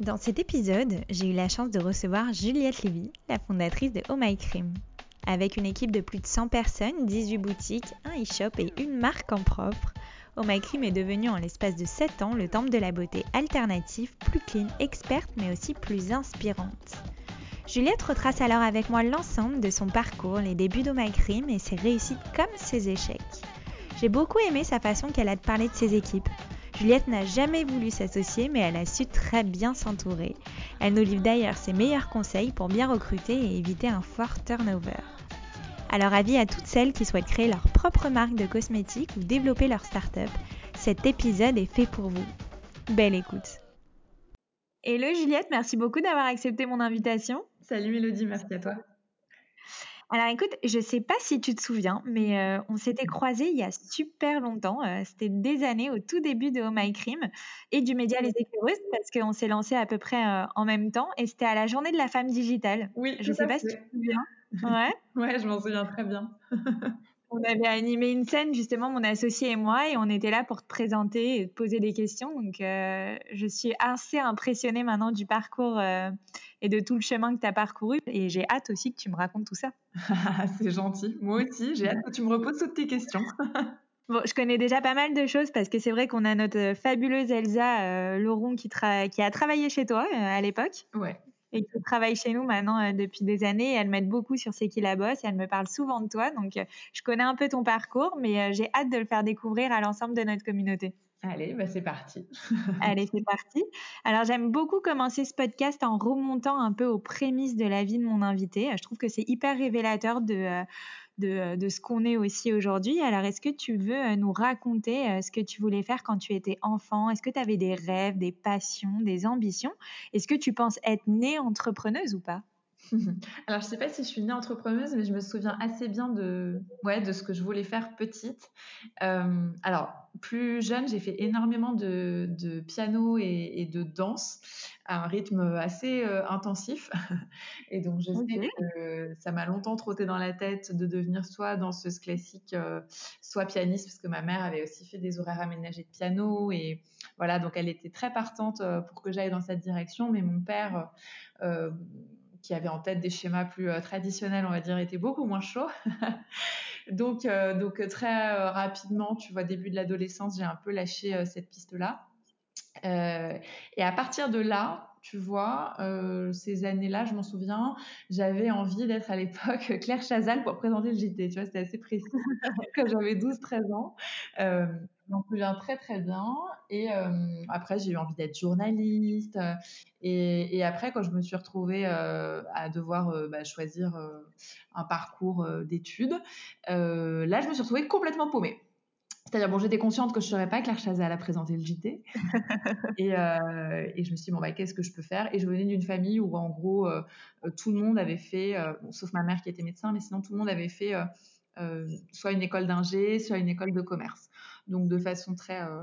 Dans cet épisode, j'ai eu la chance de recevoir Juliette Lévy, la fondatrice de Oh My Cream. Avec une équipe de plus de 100 personnes, 18 boutiques, un e-shop et une marque en propre, Oh My Cream est devenu en l'espace de 7 ans le temple de la beauté alternative, plus clean, experte mais aussi plus inspirante. Juliette retrace alors avec moi l'ensemble de son parcours, les débuts d'Oh My Cream et ses réussites comme ses échecs. J'ai beaucoup aimé sa façon qu'elle a de parler de ses équipes, Juliette n'a jamais voulu s'associer, mais elle a su très bien s'entourer. Elle nous livre d'ailleurs ses meilleurs conseils pour bien recruter et éviter un fort turnover. Alors avis à toutes celles qui souhaitent créer leur propre marque de cosmétiques ou développer leur start-up, cet épisode est fait pour vous. Belle écoute. Hello Juliette, merci beaucoup d'avoir accepté mon invitation. Salut Mélodie, merci à toi. Alors écoute, je sais pas si tu te souviens, mais euh, on s'était croisés il y a super longtemps. Euh, c'était des années au tout début de Oh My Cream et du média Les Éclaireuses parce qu'on s'est lancé à peu près euh, en même temps et c'était à la journée de la femme digitale. Oui, je sais pas si tu te souviens. Ouais. ouais, je m'en souviens très bien. on avait animé une scène justement mon associé et moi et on était là pour te présenter et te poser des questions. Donc je suis assez impressionnée maintenant du parcours et de tout le chemin que tu as parcouru. Et j'ai hâte aussi que tu me racontes tout ça. c'est gentil. Moi aussi, j'ai hâte que tu me reposes toutes tes questions. Bon, je connais déjà pas mal de choses parce que c'est vrai qu'on a notre fabuleuse Elsa euh, Laurent qui, qui, a travaillé chez toi euh, à l'époque. Ouais. Et qui travaille chez nous maintenant euh, depuis des années. Elle m'aide beaucoup sur C'est qui la bosse et elle me parle souvent de toi. Donc, je connais un peu ton parcours, mais j'ai hâte de le faire découvrir à l'ensemble de notre communauté. Allez, bah c'est parti. Allez, c'est parti. Alors, j'aime beaucoup commencer ce podcast en remontant un peu aux prémices de la vie de mon invité. Je trouve que c'est hyper révélateur de, euh, de, euh, de ce qu'on est aussi aujourd'hui. Alors, est-ce que tu veux euh, nous raconter ce que tu voulais faire quand tu étais enfant? Est-ce que tu avais des rêves, des passions, des ambitions? Est-ce que tu penses être née entrepreneuse ou pas? Alors, je sais pas si je suis née entrepreneuse, mais je me souviens assez bien de, ouais, de ce que je voulais faire petite. Euh, alors, plus jeune, j'ai fait énormément de, de piano et, de danse à un rythme assez euh, intensif. Et donc, je sais que ça m'a longtemps trotté dans la tête de devenir soit danseuse classique, euh, soit pianiste, parce que ma mère avait aussi fait des horaires aménagés de piano. Et voilà, donc elle était très partante pour que j'aille dans cette direction. Mais mon père qui avait en tête des schémas plus euh, traditionnels, on va dire, était beaucoup moins chaud. donc, euh, donc très euh, rapidement, tu vois, début de l'adolescence, j'ai un peu lâché cette piste-là. Et à partir de là, tu vois, ces années-là, je m'en souviens, j'avais envie d'être à l'époque Claire Chazal pour présenter le JT. Tu vois, c'était assez précis quand j'avais 12-13 ans. Je m'en souviens très très bien. Et euh, après, j'ai eu envie d'être journaliste. Euh, et, après, quand je me suis retrouvée euh, à devoir bah, choisir un parcours d'études, là, je me suis retrouvée complètement paumée. C'est-à-dire, bon, j'étais consciente que je ne serais pas Claire Chazal à présenter le JT. et, je me suis dit, bon, bah, qu'est-ce que je peux faire? Et je venais d'une famille où, en gros, tout le monde avait fait, sauf ma mère qui était médecin, mais sinon, tout le monde avait fait soit une école d'ingé, soit une école de commerce donc de façon très euh,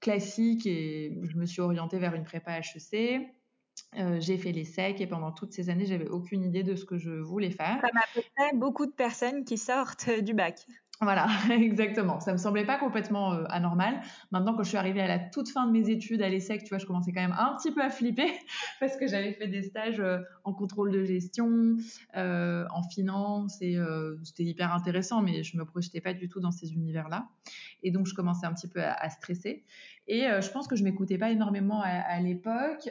classique et je me suis orientée vers une prépa HEC. Euh, j'ai fait les secs et pendant toutes ces années, j'avais aucune idée de ce que je voulais faire. Comme à peu près beaucoup de personnes qui sortent du bac. Voilà, exactement. Ça me semblait pas complètement euh, anormal. Maintenant, quand je suis arrivée à la toute fin de mes études à l'ESSEC, tu vois, je commençais quand même un petit peu à flipper parce que j'avais fait des stages euh, en contrôle de gestion, euh, en finance et c'était hyper intéressant, mais je me projetais pas du tout dans ces univers-là. Et donc, je commençais un petit peu à, stresser. Et je pense que je m'écoutais pas énormément à, l'époque.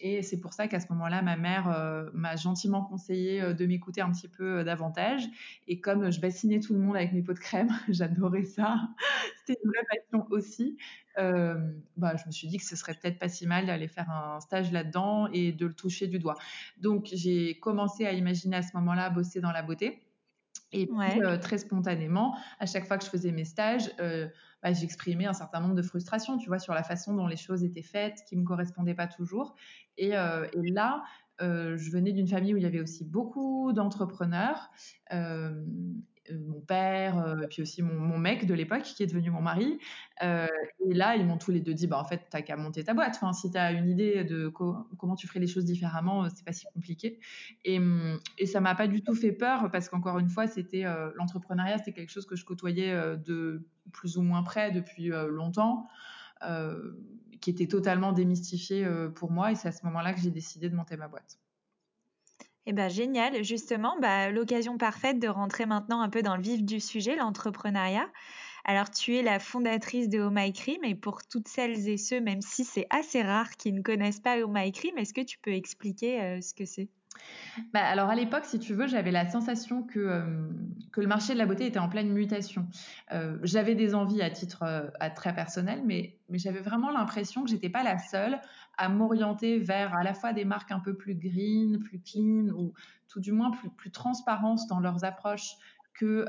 et c'est pour ça qu'à ce moment-là, ma mère m'a gentiment conseillé de m'écouter un petit peu davantage. Et comme je bassinais tout le monde avec mes pots de crème. J'adorais ça. C'était une vraie passion aussi. Euh, bah, je me suis dit que ce serait peut-être pas si mal d'aller faire un stage là-dedans et de le toucher du doigt. Donc, j'ai commencé à imaginer à ce moment-là bosser dans la beauté. Et puis, très spontanément, à chaque fois que je faisais mes stages, bah, j'exprimais un certain nombre de frustrations, tu vois, sur la façon dont les choses étaient faites, qui me correspondaient pas toujours. Et, et là, je venais d'une famille où il y avait aussi beaucoup d'entrepreneurs. Euh, mon père, euh, puis aussi mon, mec de l'époque qui est devenu mon mari. Euh, et là, ils m'ont tous les deux dit, bah en fait, t'as qu'à monter ta boîte. Enfin, si t'as une idée de comment tu ferais les choses différemment, c'est pas si compliqué. Et, et ça m'a pas du tout fait peur parce qu'encore une fois, c'était l'entrepreneuriat, c'était quelque chose que je côtoyais de plus ou moins près depuis longtemps. qui était totalement démystifié pour moi et c'est à ce moment-là que j'ai décidé de monter ma boîte. Eh ben, génial, justement, bah, l'occasion parfaite de rentrer maintenant un peu dans le vif du sujet, l'entrepreneuriat. Alors, tu es la fondatrice de Oh Cream et pour toutes celles et ceux, même si c'est assez rare qui ne connaissent pas Oh Cream, est-ce que tu peux expliquer euh, ce que c'est? Bah, alors à l'époque, si tu veux, j'avais la sensation que, euh, que le marché de la beauté était en pleine mutation. Euh, j'avais des envies à titre euh, très personnel, mais, j'avais vraiment l'impression que j'étais pas la seule à m'orienter vers à la fois des marques un peu plus green, plus clean, ou tout du moins plus, plus transparentes dans leurs approches que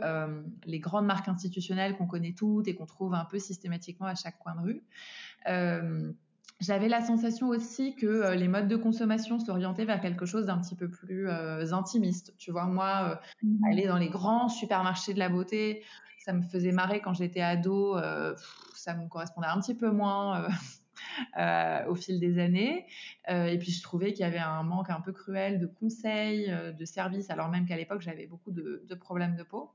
les grandes marques institutionnelles qu'on connaît toutes et qu'on trouve un peu systématiquement à chaque coin de rue. J'avais la sensation aussi que euh, les modes de consommation s'orientaient vers quelque chose d'un petit peu plus euh, intimiste. Tu vois, moi, euh, mmh aller dans les grands supermarchés de la beauté, ça me faisait marrer quand j'étais ado. ça me correspondait un petit peu moins au fil des années. et puis, je trouvais qu'il y avait un manque un peu cruel de conseils, de services, alors même qu'à l'époque, j'avais beaucoup de, de, problèmes de peau.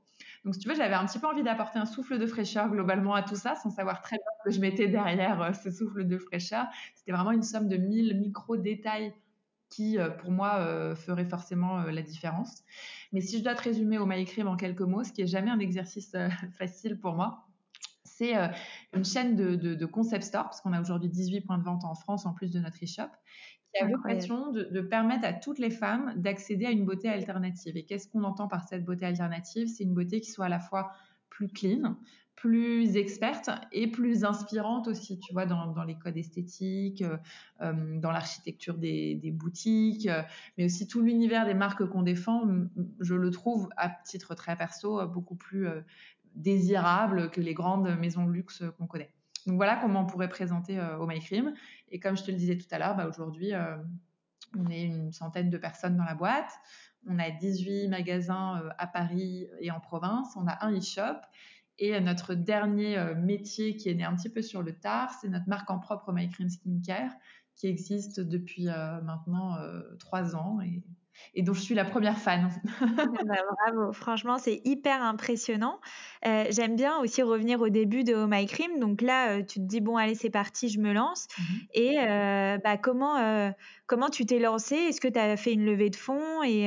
Donc, si tu veux, j'avais un petit peu envie d'apporter un souffle de fraîcheur globalement à tout ça, sans savoir très bien ce que je mettais derrière euh, ce souffle de fraîcheur. C'était vraiment une somme de mille micro-détails qui, euh, pour moi, euh, ferait forcément la différence. Mais si je dois te résumer au My Cream en quelques mots, ce qui est jamais un exercice facile pour moi, c'est une chaîne de, de, concept store, parce qu'on a aujourd'hui 18 points de vente en France en plus de notre e-shop, qui a vocation de, de, permettre à toutes les femmes d'accéder à une beauté alternative. Et qu'est-ce qu'on entend par cette beauté alternative? C'est une beauté qui soit à la fois plus clean, plus experte et plus inspirante aussi, tu vois, dans, dans les codes esthétiques, euh, euh dans l'architecture des, des, boutiques, euh, mais aussi tout l'univers des marques qu'on défend, je le trouve à titre très perso beaucoup plus euh, désirable que les grandes maisons de luxe qu'on connaît. Donc voilà comment on pourrait présenter euh, au. Et comme je te le disais tout à l'heure, bah aujourd'hui, euh, on est une centaine de personnes dans la boîte. On a 18 magasins euh, à Paris et en province. On a un e-shop. Et notre dernier métier qui est né un petit peu sur le tard, c'est notre marque en propre My Cream Skincare qui existe depuis maintenant trois ans et dont je suis la première fan. Bah, bravo, franchement, c'est hyper impressionnant. Euh, j'aime bien aussi revenir au début de Oh My Cream. Donc là, euh, tu te dis, bon, allez, c'est parti, je me lance. Mhm. Et euh, bah, comment, comment tu t'es lancé Est-ce que tu as fait une levée de fonds? Et,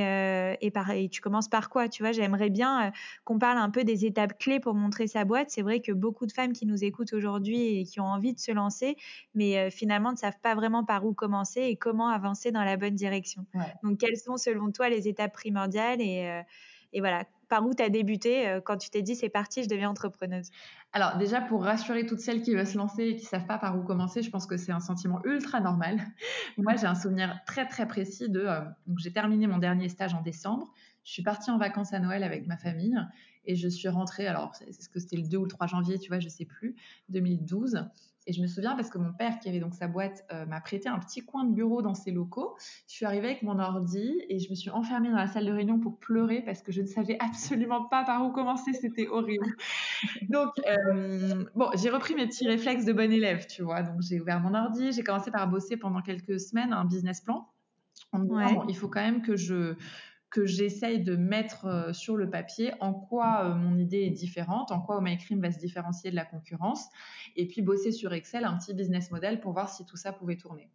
et, pareil, tu commences par quoi? Tu vois, j'aimerais bien qu'on parle un peu des étapes clés pour montrer sa boîte. C'est vrai que beaucoup de femmes qui nous écoutent aujourd'hui et qui ont envie de se lancer, mais finalement ne savent pas vraiment par où commencer et comment avancer dans la bonne direction. Donc, quelles sont selon toi les étapes primordiales et, euh, voilà, par où tu as débuté euh, quand tu t'es dit c'est parti, je deviens entrepreneuse? Alors déjà pour rassurer toutes celles qui veulent se lancer et qui savent pas par où commencer, je pense que c'est un sentiment ultra normal. Moi j'ai un souvenir très très précis de euh, j'ai terminé mon dernier stage en décembre, je suis partie en vacances à Noël avec ma famille et je suis rentrée alors c'est ce que c'était le 2 ou le 3 janvier, tu vois, je sais plus, 2012 et je me souviens parce que mon père, qui avait donc sa boîte, euh, m'a prêté un petit coin de bureau dans ses locaux. Je suis arrivée avec mon ordi et je me suis enfermée dans la salle de réunion pour pleurer parce que je ne savais absolument pas par où commencer. C'était horrible. Donc, euh, bon, j'ai repris mes petits réflexes de bon élève, tu vois. Donc, j'ai ouvert mon ordi, j'ai commencé par bosser pendant quelques semaines un business plan. bon, il faut quand même que je que j'essaye de mettre euh, sur le papier en quoi euh, mon idée est différente, en quoi Oh My Cream va se différencier de la concurrence, et puis bosser sur Excel un petit business model pour voir si tout ça pouvait tourner.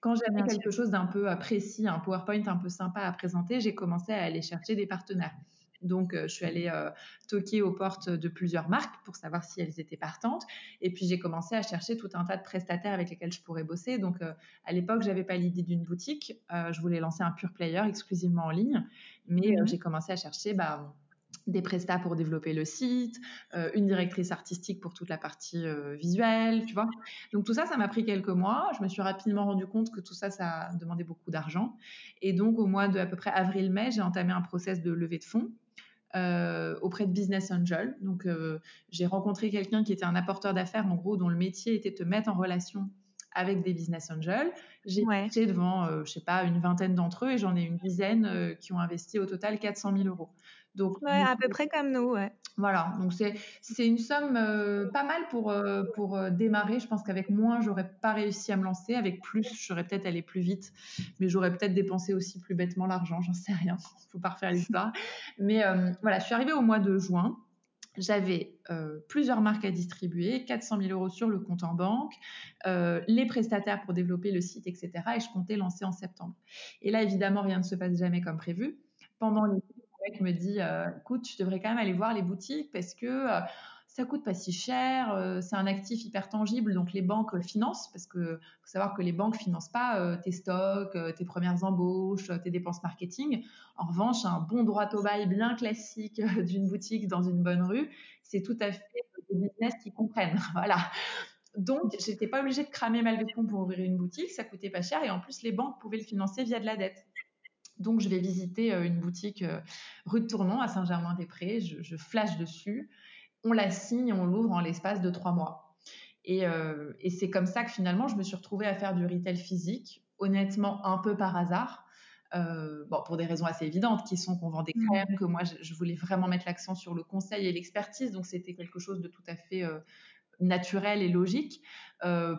Quand j'avais quelque chose d'un peu euh, précis, un PowerPoint un peu sympa à présenter, j'ai commencé à aller chercher des partenaires. Donc, euh, je suis allée euh, toquer aux portes de plusieurs marques pour savoir si elles étaient partantes. Et puis, j'ai commencé à chercher tout un tas de prestataires avec lesquels je pourrais bosser. Donc, euh, à l'époque, j'avais pas l'idée d'une boutique. je voulais lancer un pure player exclusivement en ligne. Mais mmh j'ai commencé à chercher bah, des prestats pour développer le site, une directrice artistique pour toute la partie visuelle, tu vois. Donc tout ça, ça m'a pris quelques mois. Je me suis rapidement rendu compte que tout ça, ça demandait beaucoup d'argent. Et donc au mois de à peu près avril-mai, j'ai entamé un process de levée de fonds auprès de Business Angel. Donc, j'ai rencontré quelqu'un qui était un apporteur d'affaires, en gros, dont le métier était de te mettre en relation avec des business angels. J'ai été devant, je je sais pas, une vingtaine d'entre eux et j'en ai une dizaine qui ont investi au total 400 000 euros. Donc, à peu près comme nous, ouais. Voilà, donc c'est une somme euh, pas mal pour, euh, pour euh, démarrer. Je pense qu'avec moins, j'aurais pas réussi à me lancer. Avec plus, j'aurais peut-être allé plus vite, mais j'aurais peut-être dépensé aussi plus bêtement l'argent, j'en sais rien. Faut pas refaire l'histoire. mais voilà, je suis arrivée au mois de juin. J'avais plusieurs marques à distribuer, 400 000 euros sur le compte en banque, les prestataires pour développer le site, etc. Et je comptais lancer en septembre. Et là, évidemment, rien ne se passe jamais comme prévu. Pendant les mec me dit euh, écoute, tu devrais quand même aller voir les boutiques parce que euh, ça coûte pas si cher, euh, c'est un actif hyper tangible, donc les banques financent, parce que faut savoir que les banques financent pas tes stocks, tes premières embauches, tes dépenses marketing. En revanche, un bon droit au bail bien classique d'une boutique dans une bonne rue, c'est tout à fait des business qui comprennent. voilà. Donc, j'étais pas obligée de cramer ma pour ouvrir une boutique, ça coûtait pas cher et en plus les banques pouvaient le financer via de la dette. Donc, je vais visiter euh, une boutique euh, rue de Tournon à Saint-Germain-des-Prés. Je, flash dessus. On la signe, on l'ouvre en l'espace de trois mois. Euh, et, c'est comme ça que finalement, je me suis retrouvée à faire du retail physique, honnêtement, un peu par hasard. bon, pour des raisons assez évidentes, qui sont qu'on vend des mmh. crèmes, que moi, je, voulais vraiment mettre l'accent sur le conseil et l'expertise. Donc, c'était quelque chose de tout à fait naturel et logique.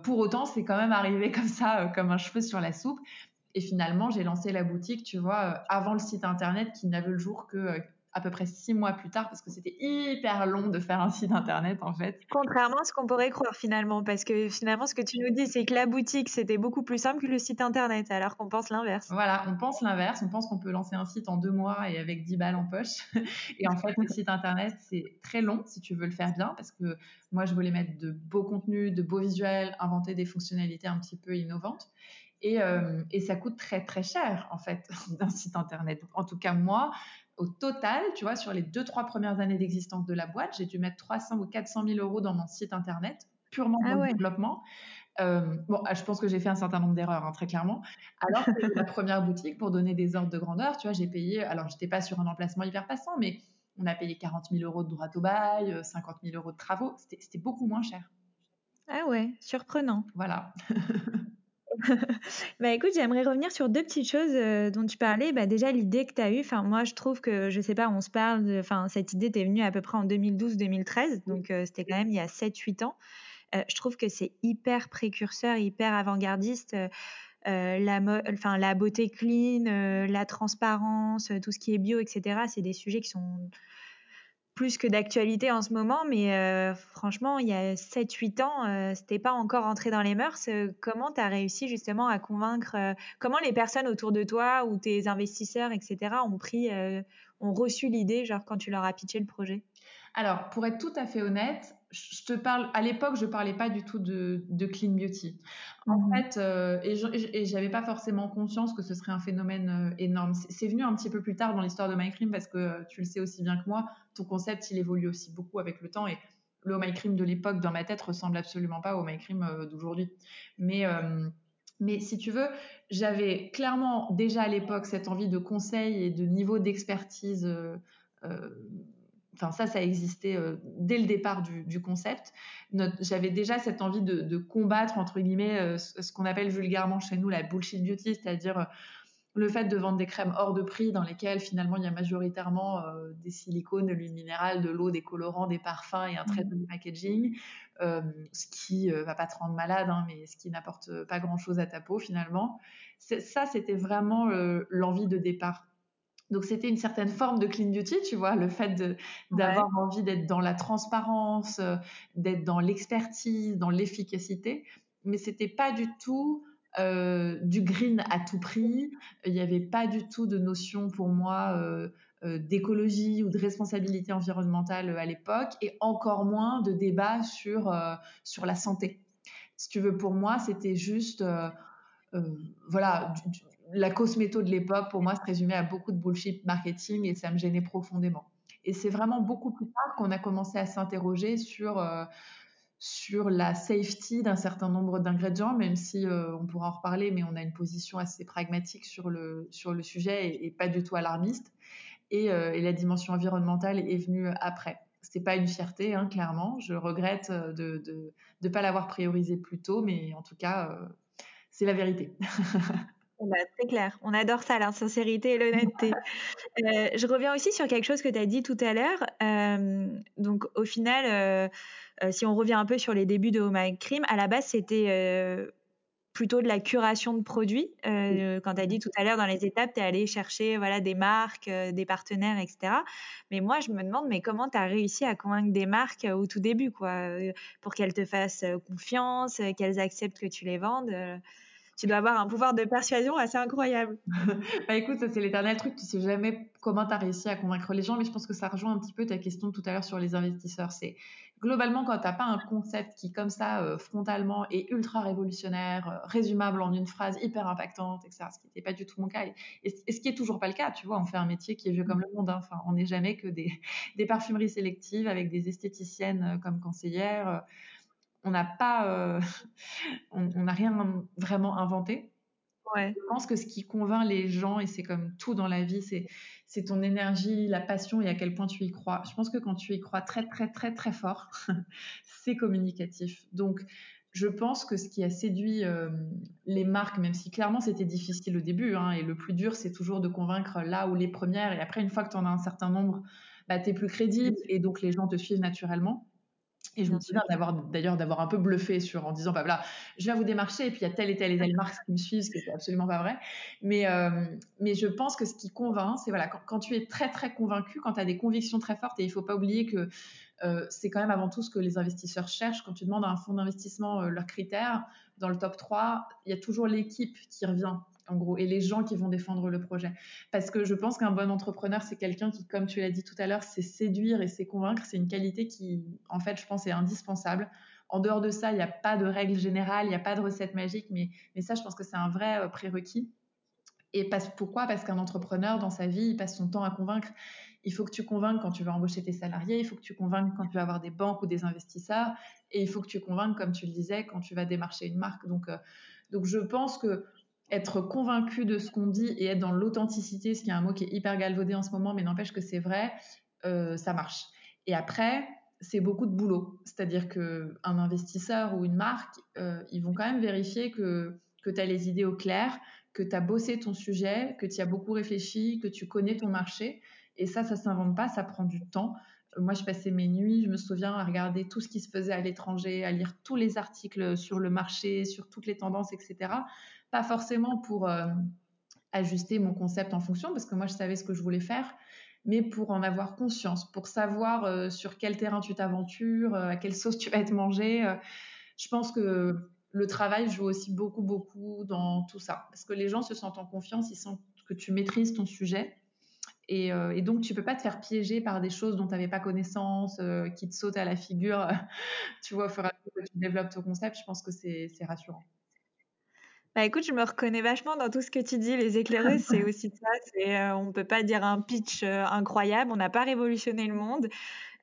pour autant, c'est quand même arrivé comme ça, comme un cheveu sur la soupe. Et finalement, j'ai lancé la boutique, tu vois, euh, avant le site internet qui n'avait le jour que euh, à peu près six mois plus tard parce que c'était hyper long de faire un site internet en fait. Contrairement à ce qu'on pourrait croire finalement, parce que finalement ce que tu nous dis c'est que la boutique c'était beaucoup plus simple que le site internet, alors qu'on pense l'inverse. Voilà, on pense l'inverse, on pense qu'on peut lancer un site en deux mois et avec 10 balles en poche. et en fait le site internet c'est très long si tu veux le faire bien parce que moi je voulais mettre de beaux contenus, de beaux visuels, inventer des fonctionnalités un petit peu innovantes. Euh, et, ça coûte très très cher en fait d'un site internet. En tout cas moi, au total, tu vois, sur les deux trois premières années d'existence de la boîte, j'ai dû mettre 300 ou 400 000 euros dans mon site internet purement ah pour le développement. Euh, bon, ah, je pense que j'ai fait un certain nombre d'erreurs, hein, très clairement. Alors que la première boutique, pour donner des ordres de grandeur, tu vois, j'ai payé, alors j'étais pas sur un emplacement hyper passant, mais on a payé 40 000 euros de droit au bail, 50 000 euros de travaux, c'était beaucoup moins cher. Ah ouais, surprenant. Voilà. bah écoute, j'aimerais revenir sur deux petites choses euh, dont tu parlais. Bah déjà l'idée que tu as eue, enfin moi je trouve que je sais pas, on se parle enfin cette idée t'est venue à peu près en 2012-2013, donc euh, c'était quand même il y a 7 8 ans. Euh, je trouve que c'est hyper précurseur, hyper avant-gardiste. la, enfin, la beauté clean, la transparence, tout ce qui est bio, etc. C'est des sujets qui sont plus que d'actualité en ce moment, mais euh, franchement, il y a 7-8 ans, euh, c'était pas encore entré dans les mœurs. Euh, comment tu as réussi justement à convaincre, comment les personnes autour de toi ou tes investisseurs, etc., ont pris, ont reçu l'idée, genre quand tu leur as pitché le projet? Alors, pour être tout à fait honnête, je te parle, à l'époque, je parlais pas du tout de, clean beauty. En mmh fait, euh, et j'avais pas forcément conscience que ce serait un phénomène euh, énorme. C'est venu un petit peu plus tard dans l'histoire de My Cream parce que euh, tu le sais aussi bien que moi, ton concept, il évolue aussi beaucoup avec le temps et le My Cream de l'époque dans ma tête ressemble absolument pas au My Cream d'aujourd'hui. Mais mais si tu veux, j'avais clairement déjà à l'époque cette envie de conseil et de niveau d'expertise Enfin, ça, ça existait euh, dès le départ du, concept. J'avais déjà cette envie de, combattre, entre guillemets, euh, ce qu'on appelle vulgairement chez nous la bullshit beauty, c'est-à-dire euh, le fait de vendre des crèmes hors de prix dans lesquelles finalement il y a majoritairement des silicones, de l'huile minérale, de l'eau, des colorants, des parfums et un très bon packaging, ce qui va pas te rendre malade, hein, mais ce qui n'apporte pas grand-chose à ta peau finalement. Ça, c'était vraiment l'envie de départ donc c'était une certaine forme de clean beauty, tu vois, le fait d'avoir envie d'être dans la transparence, euh, d'être dans l'expertise, dans l'efficacité, mais c'était pas du tout euh, du green à tout prix. Il n'y avait pas du tout de notion pour moi euh, d'écologie ou de responsabilité environnementale à l'époque, et encore moins de débat sur sur la santé. Si tu veux, pour moi, c'était juste voilà la cosméto de l'époque, pour moi, se résumait à beaucoup de bullshit marketing et ça me gênait profondément. Et c'est vraiment beaucoup plus tard qu'on a commencé à s'interroger sur, euh, sur la safety d'un certain nombre d'ingrédients, même si euh, on pourra en reparler, mais on a une position assez pragmatique sur le, sur le sujet et, pas du tout alarmiste. et, et la dimension environnementale est venue après c'est pas une fierté, hein, clairement. Je regrette euh, de ne pas l'avoir priorisé plus tôt, mais en tout cas, euh, c'est la vérité. Bah, c'est clair, on adore ça, la sincérité et l'honnêteté. Euh, je reviens aussi sur quelque chose que tu as dit tout à l'heure. donc, au final, si on revient un peu sur les débuts de Home Crime, à la base, c'était plutôt de la curation de produits. Euh, quand tu as dit tout à l'heure, dans les étapes, tu es allé chercher voilà, des marques, euh, des partenaires, etc. Mais moi, je me demande, mais comment tu as réussi à convaincre des marques euh, au tout début, quoi, pour qu'elles te fassent confiance, qu'elles acceptent que tu les vendes tu dois avoir un pouvoir de persuasion assez incroyable. bah écoute, ça c'est l'éternel truc, tu sais jamais comment tu as réussi à convaincre les gens, mais je pense que ça rejoint un petit peu ta question tout à l'heure sur les investisseurs. C'est globalement quand tu n'as pas un concept qui comme ça euh, frontalement est ultra révolutionnaire, euh, résumable en une phrase hyper impactante, etc. Ce qui n'était pas du tout mon cas et, ce qui est toujours pas le cas. Tu vois, on fait un métier qui est vieux comme le monde. Hein. Enfin, on n'est jamais que des, des, parfumeries sélectives avec des esthéticiennes euh, comme conseillères on n'a pas, euh, on n'a rien vraiment inventé. Ouais. Je pense que ce qui convainc les gens, et c'est comme tout dans la vie, c'est, c'est ton énergie, la passion et à quel point tu y crois. Je pense que quand tu y crois très, très, très, très fort, c'est communicatif. Donc, je pense que ce qui a séduit euh, les marques, même si clairement c'était difficile au début, hein, et le plus dur, c'est toujours de convaincre là ou les premières, et après, une fois que tu en as un certain nombre, bah, tu es plus crédible, et donc les gens te suivent naturellement. Et je me souviens d'avoir, d'ailleurs, d'avoir un peu bluffé sur, en disant, bah voilà, je viens vous démarcher et puis il y a telle et telle et telle marque qui me suivent, ce qui n'est absolument pas vrai. Mais, euh, mais je pense que ce qui convainc, c'est voilà, quand, tu es très, très convaincu, quand tu as des convictions très fortes, et il faut pas oublier que euh, c'est quand même avant tout ce que les investisseurs cherchent. Quand tu demandes à un fonds d'investissement euh, leurs critères, dans le top 3, il y a toujours l'équipe qui revient en gros, et les gens qui vont défendre le projet. Parce que je pense qu'un bon entrepreneur, c'est quelqu'un qui, comme tu l'as dit tout à l'heure, sait séduire et sait convaincre. C'est une qualité qui, en fait, je pense, est indispensable. En dehors de ça, il n'y a pas de règle générale, il n'y a pas de recette magique, mais, ça, je pense que c'est un vrai euh, prérequis. Et pourquoi? Parce qu'un entrepreneur, dans sa vie, il passe son temps à convaincre. Il faut que tu convainques quand tu vas embaucher tes salariés, il faut que tu convainques quand tu vas avoir des banques ou des investisseurs, et il faut que tu convainques, comme tu le disais, quand tu vas démarcher une marque. Donc, euh, donc je pense que être convaincu de ce qu'on dit et être dans l'authenticité, ce qui est un mot qui est hyper galvaudé en ce moment, mais n'empêche que c'est vrai, euh, ça marche. Et après, c'est beaucoup de boulot. C'est-à-dire qu'un investisseur ou une marque, euh, ils vont quand même vérifier que, que tu as les idées au clair, que tu as bossé ton sujet, que tu as beaucoup réfléchi, que tu connais ton marché. Et ça, ça s'invente pas, ça prend du temps. Moi, je passais mes nuits, je me souviens, à regarder tout ce qui se faisait à l'étranger, à lire tous les articles sur le marché, sur toutes les tendances, etc. Pas forcément pour euh, ajuster mon concept en fonction, parce que moi, je savais ce que je voulais faire, mais pour en avoir conscience, pour savoir euh, sur quel terrain tu t'aventures, euh, à quelle sauce tu vas être mangé. je pense que le travail joue aussi beaucoup, beaucoup dans tout ça, parce que les gens se sentent en confiance, ils sentent que tu maîtrises ton sujet. Et, donc, tu peux pas te faire piéger par des choses dont tu n'avais pas connaissance, qui te sautent à la figure, tu vois, au fur et à mesure que tu développes ton concept. Je pense que c'est rassurant. Bah écoute, je me reconnais vachement dans tout ce que tu dis. Les éclaireuses, c'est aussi ça. Euh, on peut pas dire un pitch euh, incroyable. On n'a pas révolutionné le monde.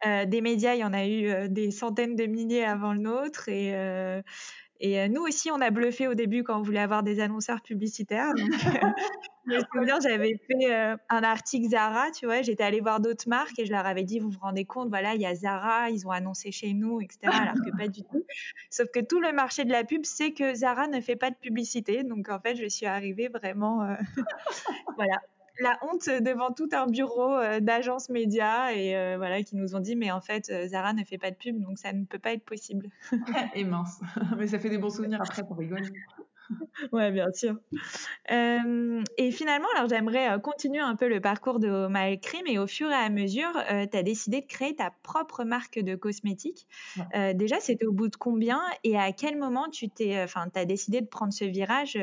Euh, des médias, il y en a eu euh, des centaines de milliers avant le nôtre. Et, et euh, nous aussi, on a bluffé au début quand on voulait avoir des annonceurs publicitaires. Donc, je me souviens, j'avais fait euh, un article Zara, tu vois, j'étais allée voir d'autres marques et je leur avais dit, vous vous rendez compte, voilà, il y a Zara, ils ont annoncé chez nous, etc. Alors que pas du tout. Sauf que tout le marché de la pub sait que Zara ne fait pas de publicité. Donc, en fait, je suis arrivée vraiment, euh, voilà, la honte devant tout un bureau euh, d'agence média et euh, voilà qui nous ont dit mais en fait euh, Zara ne fait pas de pub donc ça ne peut pas être possible. et mince, mais ça fait des bons souvenirs après pour rigoler. ouais, bien sûr. Euh, et finalement, alors j'aimerais continuer un peu le parcours de Malcrim et au fur et à mesure, euh, tu as décidé de créer ta propre marque de cosmétiques. Euh, déjà, c'était au bout de combien et à quel moment tu t'es, enfin, tu as décidé de prendre ce virage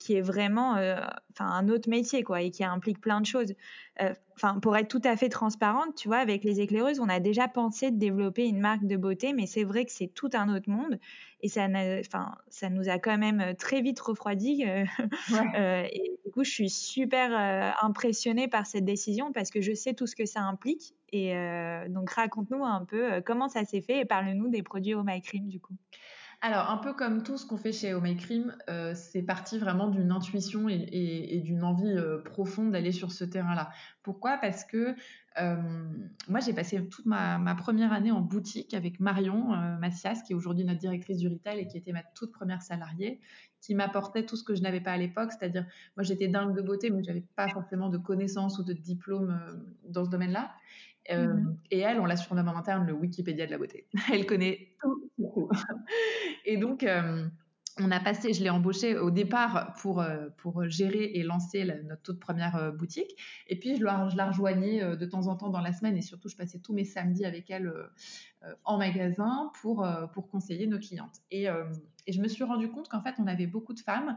qui est vraiment, enfin, un autre métier quoi et qui implique plein de choses. Enfin, pour être tout à fait transparente, tu vois, avec les éclaireuses, on a déjà pensé de développer une marque de beauté, mais c'est vrai que c'est tout un autre monde et ça, enfin, ça nous a quand même très vite refroidi. Euh, euh, et du coup, je suis super euh, impressionnée par cette décision parce que je sais tout ce que ça implique. Et donc, raconte-nous un peu comment ça s'est fait et parle-nous des produits au My Cream du coup. Alors, un peu comme tout ce qu'on fait chez Oh My Cream, euh, c'est parti vraiment d'une intuition et, d'une envie euh, profonde d'aller sur ce terrain-là. Pourquoi? Parce que euh, moi, j'ai passé toute ma, première année en boutique avec Marion Massias, qui est aujourd'hui notre directrice du retail et qui était ma toute première salariée, qui m'apportait tout ce que je n'avais pas à l'époque, c'est-à-dire, moi, j'étais dingue de beauté, mais j'avais pas forcément de connaissances ou de diplômes euh, dans ce domaine-là. Mhm. Et elle, on l'a surnommée en interne le Wikipédia de la beauté. Elle connaît tout. Et donc, on a passé, je l'ai embauchée au départ pour, pour gérer et lancer la- notre toute première boutique. Et puis, je la, rejoignais de temps en temps dans la semaine et surtout, je passais tous mes samedis avec elle en magasin pour, pour conseiller nos clientes. Et, et je me suis rendu compte qu'en fait, on avait beaucoup de femmes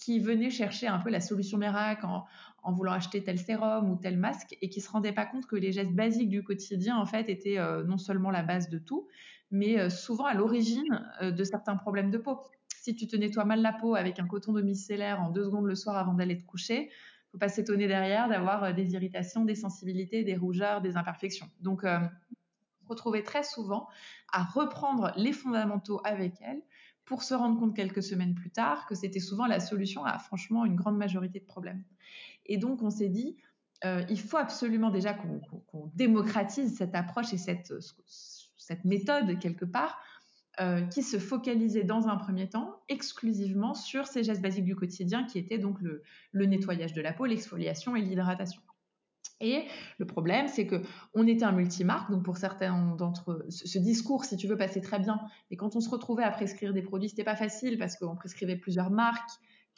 qui venaient chercher un peu la solution miracle en, voulant acheter tel sérum ou tel masque et qui se rendaient pas compte que les gestes basiques du quotidien, en fait, étaient euh, non seulement la base de tout, mais euh, souvent à l'origine euh, de certains problèmes de peau. Si tu te nettoies mal la peau avec un coton de micellaire en deux secondes le soir avant d'aller te coucher, faut pas s'étonner derrière d'avoir des irritations, des sensibilités, des rougeurs, des imperfections. Donc, retrouvait très souvent à reprendre les fondamentaux avec elle pour se rendre compte quelques semaines plus tard que c'était souvent la solution à franchement une grande majorité de problèmes. Et donc, on s'est dit, euh, il faut absolument déjà qu'on démocratise cette approche et cette, méthode quelque part euh, qui se focalisait dans un premier temps exclusivement sur ces gestes basiques du quotidien qui étaient donc le nettoyage de la peau, l'exfoliation et l'hydratation. Et le problème, c'est que on était un multimarque, donc pour certains d'entre eux, ce, discours, si tu veux, passait très bien. Mais quand on se retrouvait à prescrire des produits, c'était pas facile parce qu'on prescrivait plusieurs marques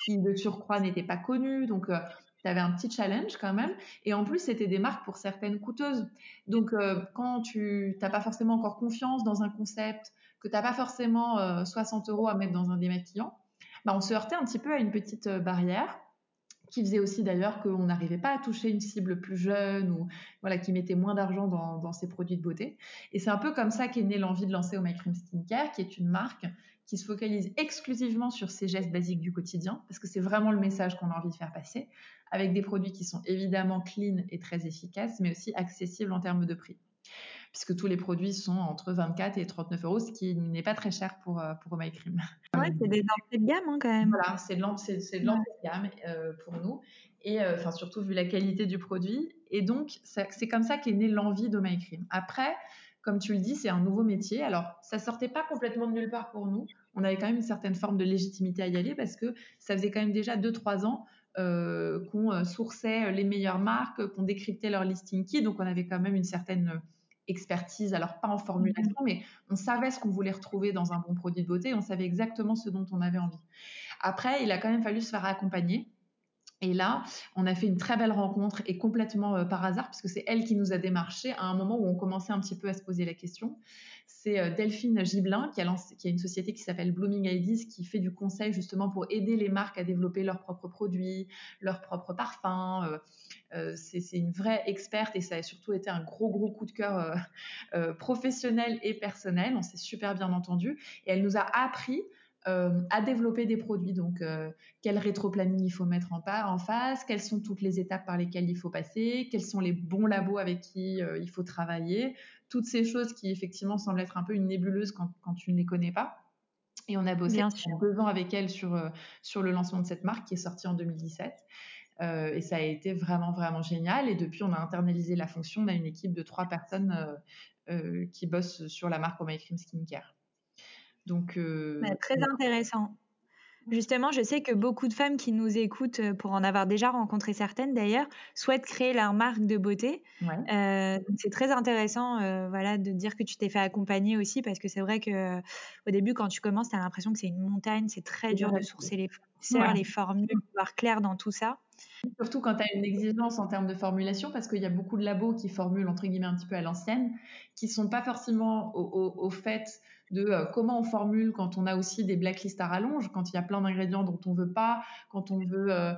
qui, de surcroît, n'étaient pas connues. Donc, euh, tu avais un petit challenge quand même. Et en plus, c'était des marques pour certaines coûteuses. Donc, euh, quand tu n'as pas forcément encore confiance dans un concept, que tu n'as pas forcément euh, 60 euros à mettre dans un démaquillant, bah, on se heurtait un petit peu à une petite euh, barrière qui faisait aussi d'ailleurs qu'on n'arrivait pas à toucher une cible plus jeune ou voilà qui mettait moins d'argent dans, dans ses produits de beauté. Et c'est un peu comme ça qu'est née l'envie de lancer Oh My Cream Skincare, qui est une marque qui se focalise exclusivement sur ces gestes basiques du quotidien, parce que c'est vraiment le message qu'on a envie de faire passer, avec des produits qui sont évidemment clean et très efficaces, mais aussi accessibles en termes de prix puisque tous les produits sont entre 24 et 39 euros, ce qui n'est pas très cher pour, euh, pour My Cream. Ouais, c'est des entrées de gamme hein, quand même. Voilà, c'est de l'entrée de gamme euh, pour nous, et euh, surtout vu la qualité du produit. Et donc, c'est comme ça qu'est née l'envie de My Cream. Après, comme tu le dis, c'est un nouveau métier. Alors, ça sortait pas complètement de nulle part pour nous. On avait quand même une certaine forme de légitimité à y aller parce que ça faisait quand même déjà 2-3 ans euh, qu'on sourçait les meilleures marques, qu'on décryptait leur listing key. Donc, on avait quand même une certaine expertise, alors pas en formulation, mais on savait ce qu'on voulait retrouver dans un bon produit de beauté, on savait exactement ce dont on avait envie. Après, il a quand même fallu se faire accompagner. Et là, on a fait une très belle rencontre et complètement euh, par hasard, parce que c'est elle qui nous a démarché à un moment où on commençait un petit peu à se poser la question. C'est euh, Delphine Gibelin qui a, une société qui s'appelle Blooming Ideas, qui fait du conseil justement pour aider les marques à développer leurs propres produits, leurs propres parfums. Euh, c'est une vraie experte et ça a surtout été un gros gros coup de cœur professionnel et personnel. On s'est super bien entendu et elle nous a appris euh, à développer des produits. Donc, euh, quel rétroplanning il faut mettre en, en, face, quelles sont toutes les étapes par lesquelles il faut passer, quels sont les bons labos avec qui euh, il faut travailler, toutes ces choses qui effectivement semblent être un peu une nébuleuse quand, quand tu ne les connais pas. Et on a bossé deux ans avec elle sur, euh, sur le lancement de cette marque qui est sortie en 2017. Euh, et ça a été vraiment, vraiment génial. Et depuis, on a internalisé la fonction. On a une équipe de trois personnes qui bossent sur la marque My Cream Skincare. Donc, bah, très intéressant. Justement, je sais que beaucoup de femmes qui nous écoutent, euh, pour en avoir déjà rencontré certaines d'ailleurs, souhaitent créer leur marque de beauté. Ouais. Euh, c'est très intéressant, euh, voilà, de dire que tu t'es fait accompagner aussi, parce que c'est vrai que au début, quand tu commences, tu as l'impression que c'est une montagne, c'est très dur de sourcer les fournisseurs, ouais. les formules, de voir clair dans tout ça. Surtout quand tu as une exigence en termes de formulation, parce qu'il y a beaucoup de labos qui formulent entre guillemets un petit peu à l'ancienne, qui sont pas forcément au, au, au fait de euh, comment on formule quand on a aussi des blacklists à rallonge, quand il y a plein d'ingrédients dont on veut pas, quand on veut euh,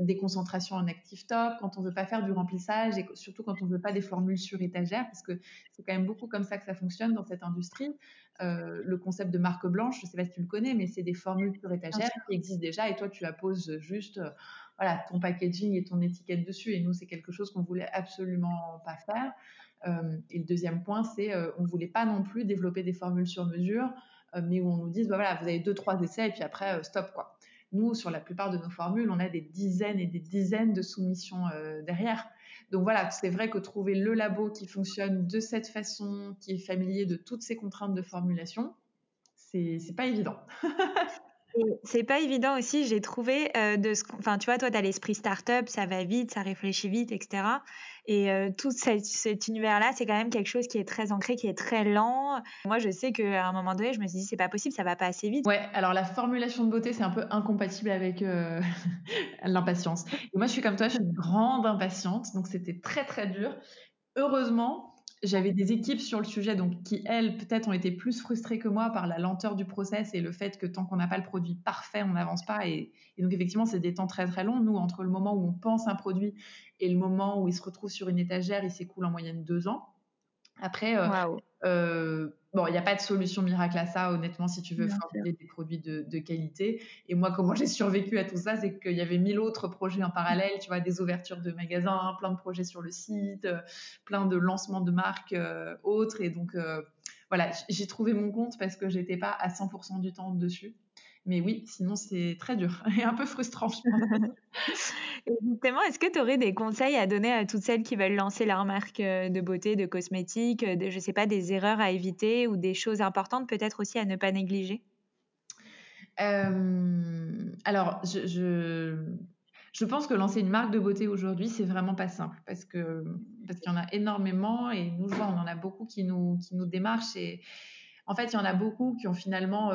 des concentrations en active top, quand on veut pas faire du remplissage et surtout quand on veut pas des formules sur étagère, parce que c'est quand même beaucoup comme ça que ça fonctionne dans cette industrie. Euh, le concept de marque blanche, je sais pas si tu le connais, mais c'est des formules sur étagère qui existent déjà et toi tu apposes juste euh, voilà ton packaging et ton étiquette dessus. Et nous c'est quelque chose qu'on voulait absolument pas faire. Euh, et le deuxième point, c'est euh, on voulait pas non plus développer des formules sur mesure mais où on nous dise, bah, voilà, vous avez deux, trois essais et puis après, stop, quoi. Nous, sur la plupart de nos formules, on a des dizaines et des dizaines de soumissions derrière. Donc voilà, c'est vrai que trouver le labo qui fonctionne de cette façon, qui est familier de toutes ces contraintes de formulation, c'est pas évident. c'est pas évident aussi, j'ai trouvé euh, de ce enfin tu vois toi tu as l'esprit startup, ça va vite, ça réfléchit vite etc. Et euh, tout cet, univers là, c'est quand même quelque chose qui est très ancré, qui est très lent. Moi, je sais qu'à un moment donné, je me suis dit c'est pas possible, ça va pas assez vite. Ouais, alors la formulation de beauté, c'est un peu incompatible avec euh, l'impatience. moi, je suis comme toi, je suis une grande impatiente, donc c'était très très dur. Heureusement, j'avais des équipes sur le sujet, donc qui elles peut-être ont été plus frustrées que moi par la lenteur du process et le fait que tant qu'on n'a pas le produit parfait, on n'avance pas. Et, donc effectivement, c'est des temps très très longs. Nous, entre le moment où on pense un produit et le moment où il se retrouve sur une étagère, il s'écoule en moyenne deux ans. Après, euh, euh, bon, il n'y a pas de solution miracle à ça, honnêtement, si tu veux formuler des produits de, qualité. Et moi, comment j'ai survécu à tout ça, c'est qu'il y avait mille autres projets en parallèle, tu vois, des ouvertures de magasins, plein de projets sur le site, euh, plein de lancements de marques autres. Et donc, voilà, j'ai trouvé mon compte parce que j'étais pas à 100% du temps dessus. Mais oui, sinon c'est très dur et un peu frustrant. justement, est-ce que tu aurais des conseils à donner à toutes celles qui veulent lancer leur marque euh, de beauté, de cosmétiques, euh, de, je sais pas, des erreurs à éviter ou des choses importantes peut-être aussi à ne pas négliger? Euh, Alors, je, je, je, pense que lancer une marque de beauté aujourd'hui, c'est vraiment pas simple parce que parce qu'il y en a énormément et nous, je vois, on en a beaucoup qui nous qui nous démarchent et en fait, il y en a beaucoup qui ont finalement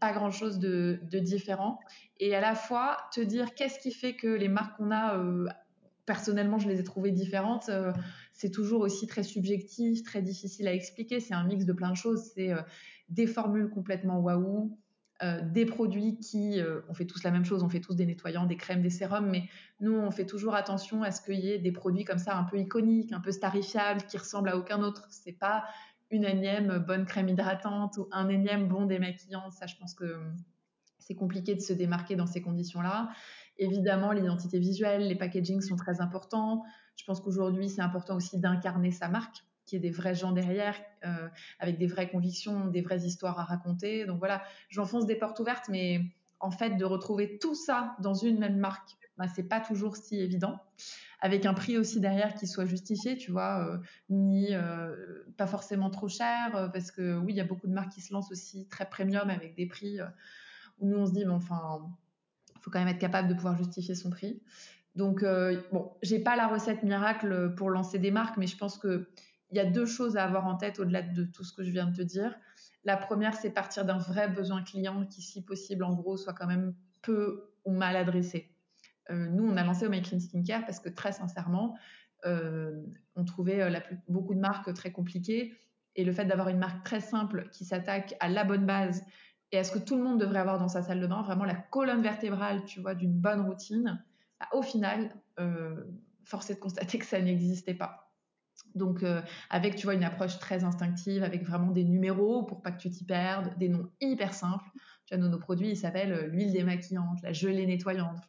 pas grand-chose de, différent. Et à la fois, te dire qu'est-ce qui fait que les marques qu'on a, euh, personnellement, je les ai trouvées différentes, euh, c'est toujours aussi très subjectif, très difficile à expliquer. C'est un mix de plein de choses. C'est euh, des formules complètement waouh, des produits qui, on fait tous la même chose, on fait tous des nettoyants, des crèmes, des sérums, mais nous, on fait toujours attention à ce qu'il y ait des produits comme ça un peu iconiques, un peu starifiables, qui ressemblent à aucun autre. C'est pas une énième bonne crème hydratante ou un énième bon démaquillant. Ça, je pense que c'est compliqué de se démarquer dans ces conditions-là. Évidemment, l'identité visuelle, les packagings sont très importants. Je pense qu'aujourd'hui, c'est important aussi d'incarner sa marque, qu'il y ait des vrais gens derrière, euh, avec des vraies convictions, des vraies histoires à raconter. Donc voilà, j'enfonce des portes ouvertes, mais en fait, de retrouver tout ça dans une même marque, bah, c'est pas toujours si évident avec un prix aussi derrière qui soit justifié, tu vois, euh, ni euh, pas forcément trop cher, euh, parce que oui, il y a beaucoup de marques qui se lancent aussi très premium avec des prix où nous on se dit, bon, enfin, il faut quand même être capable de pouvoir justifier son prix. Donc, bon, j'ai pas la recette miracle pour lancer des marques, mais je pense que il y a deux choses à avoir en tête au-delà de tout ce que je viens de te dire. La première, c'est partir d'un vrai besoin client qui, si possible, en gros, soit quand même peu ou mal adressé. Euh, nous, on a lancé Make Clean Skincare parce que très sincèrement, euh, on trouvait euh, beaucoup de marques très compliquées. Et le fait d'avoir une marque très simple qui s'attaque à la bonne base et à ce que tout le monde devrait avoir dans sa salle de bain, vraiment la colonne vertébrale, tu vois, d'une bonne routine, bah, au final, force est de constater que ça n'existait pas. Donc, avec, tu vois, une approche très instinctive, avec vraiment des numéros pour pas que tu t'y perdes, des noms hyper simples. Tu vois, nos, produits, ils s'appellent l'huile démaquillante, la gelée nettoyante.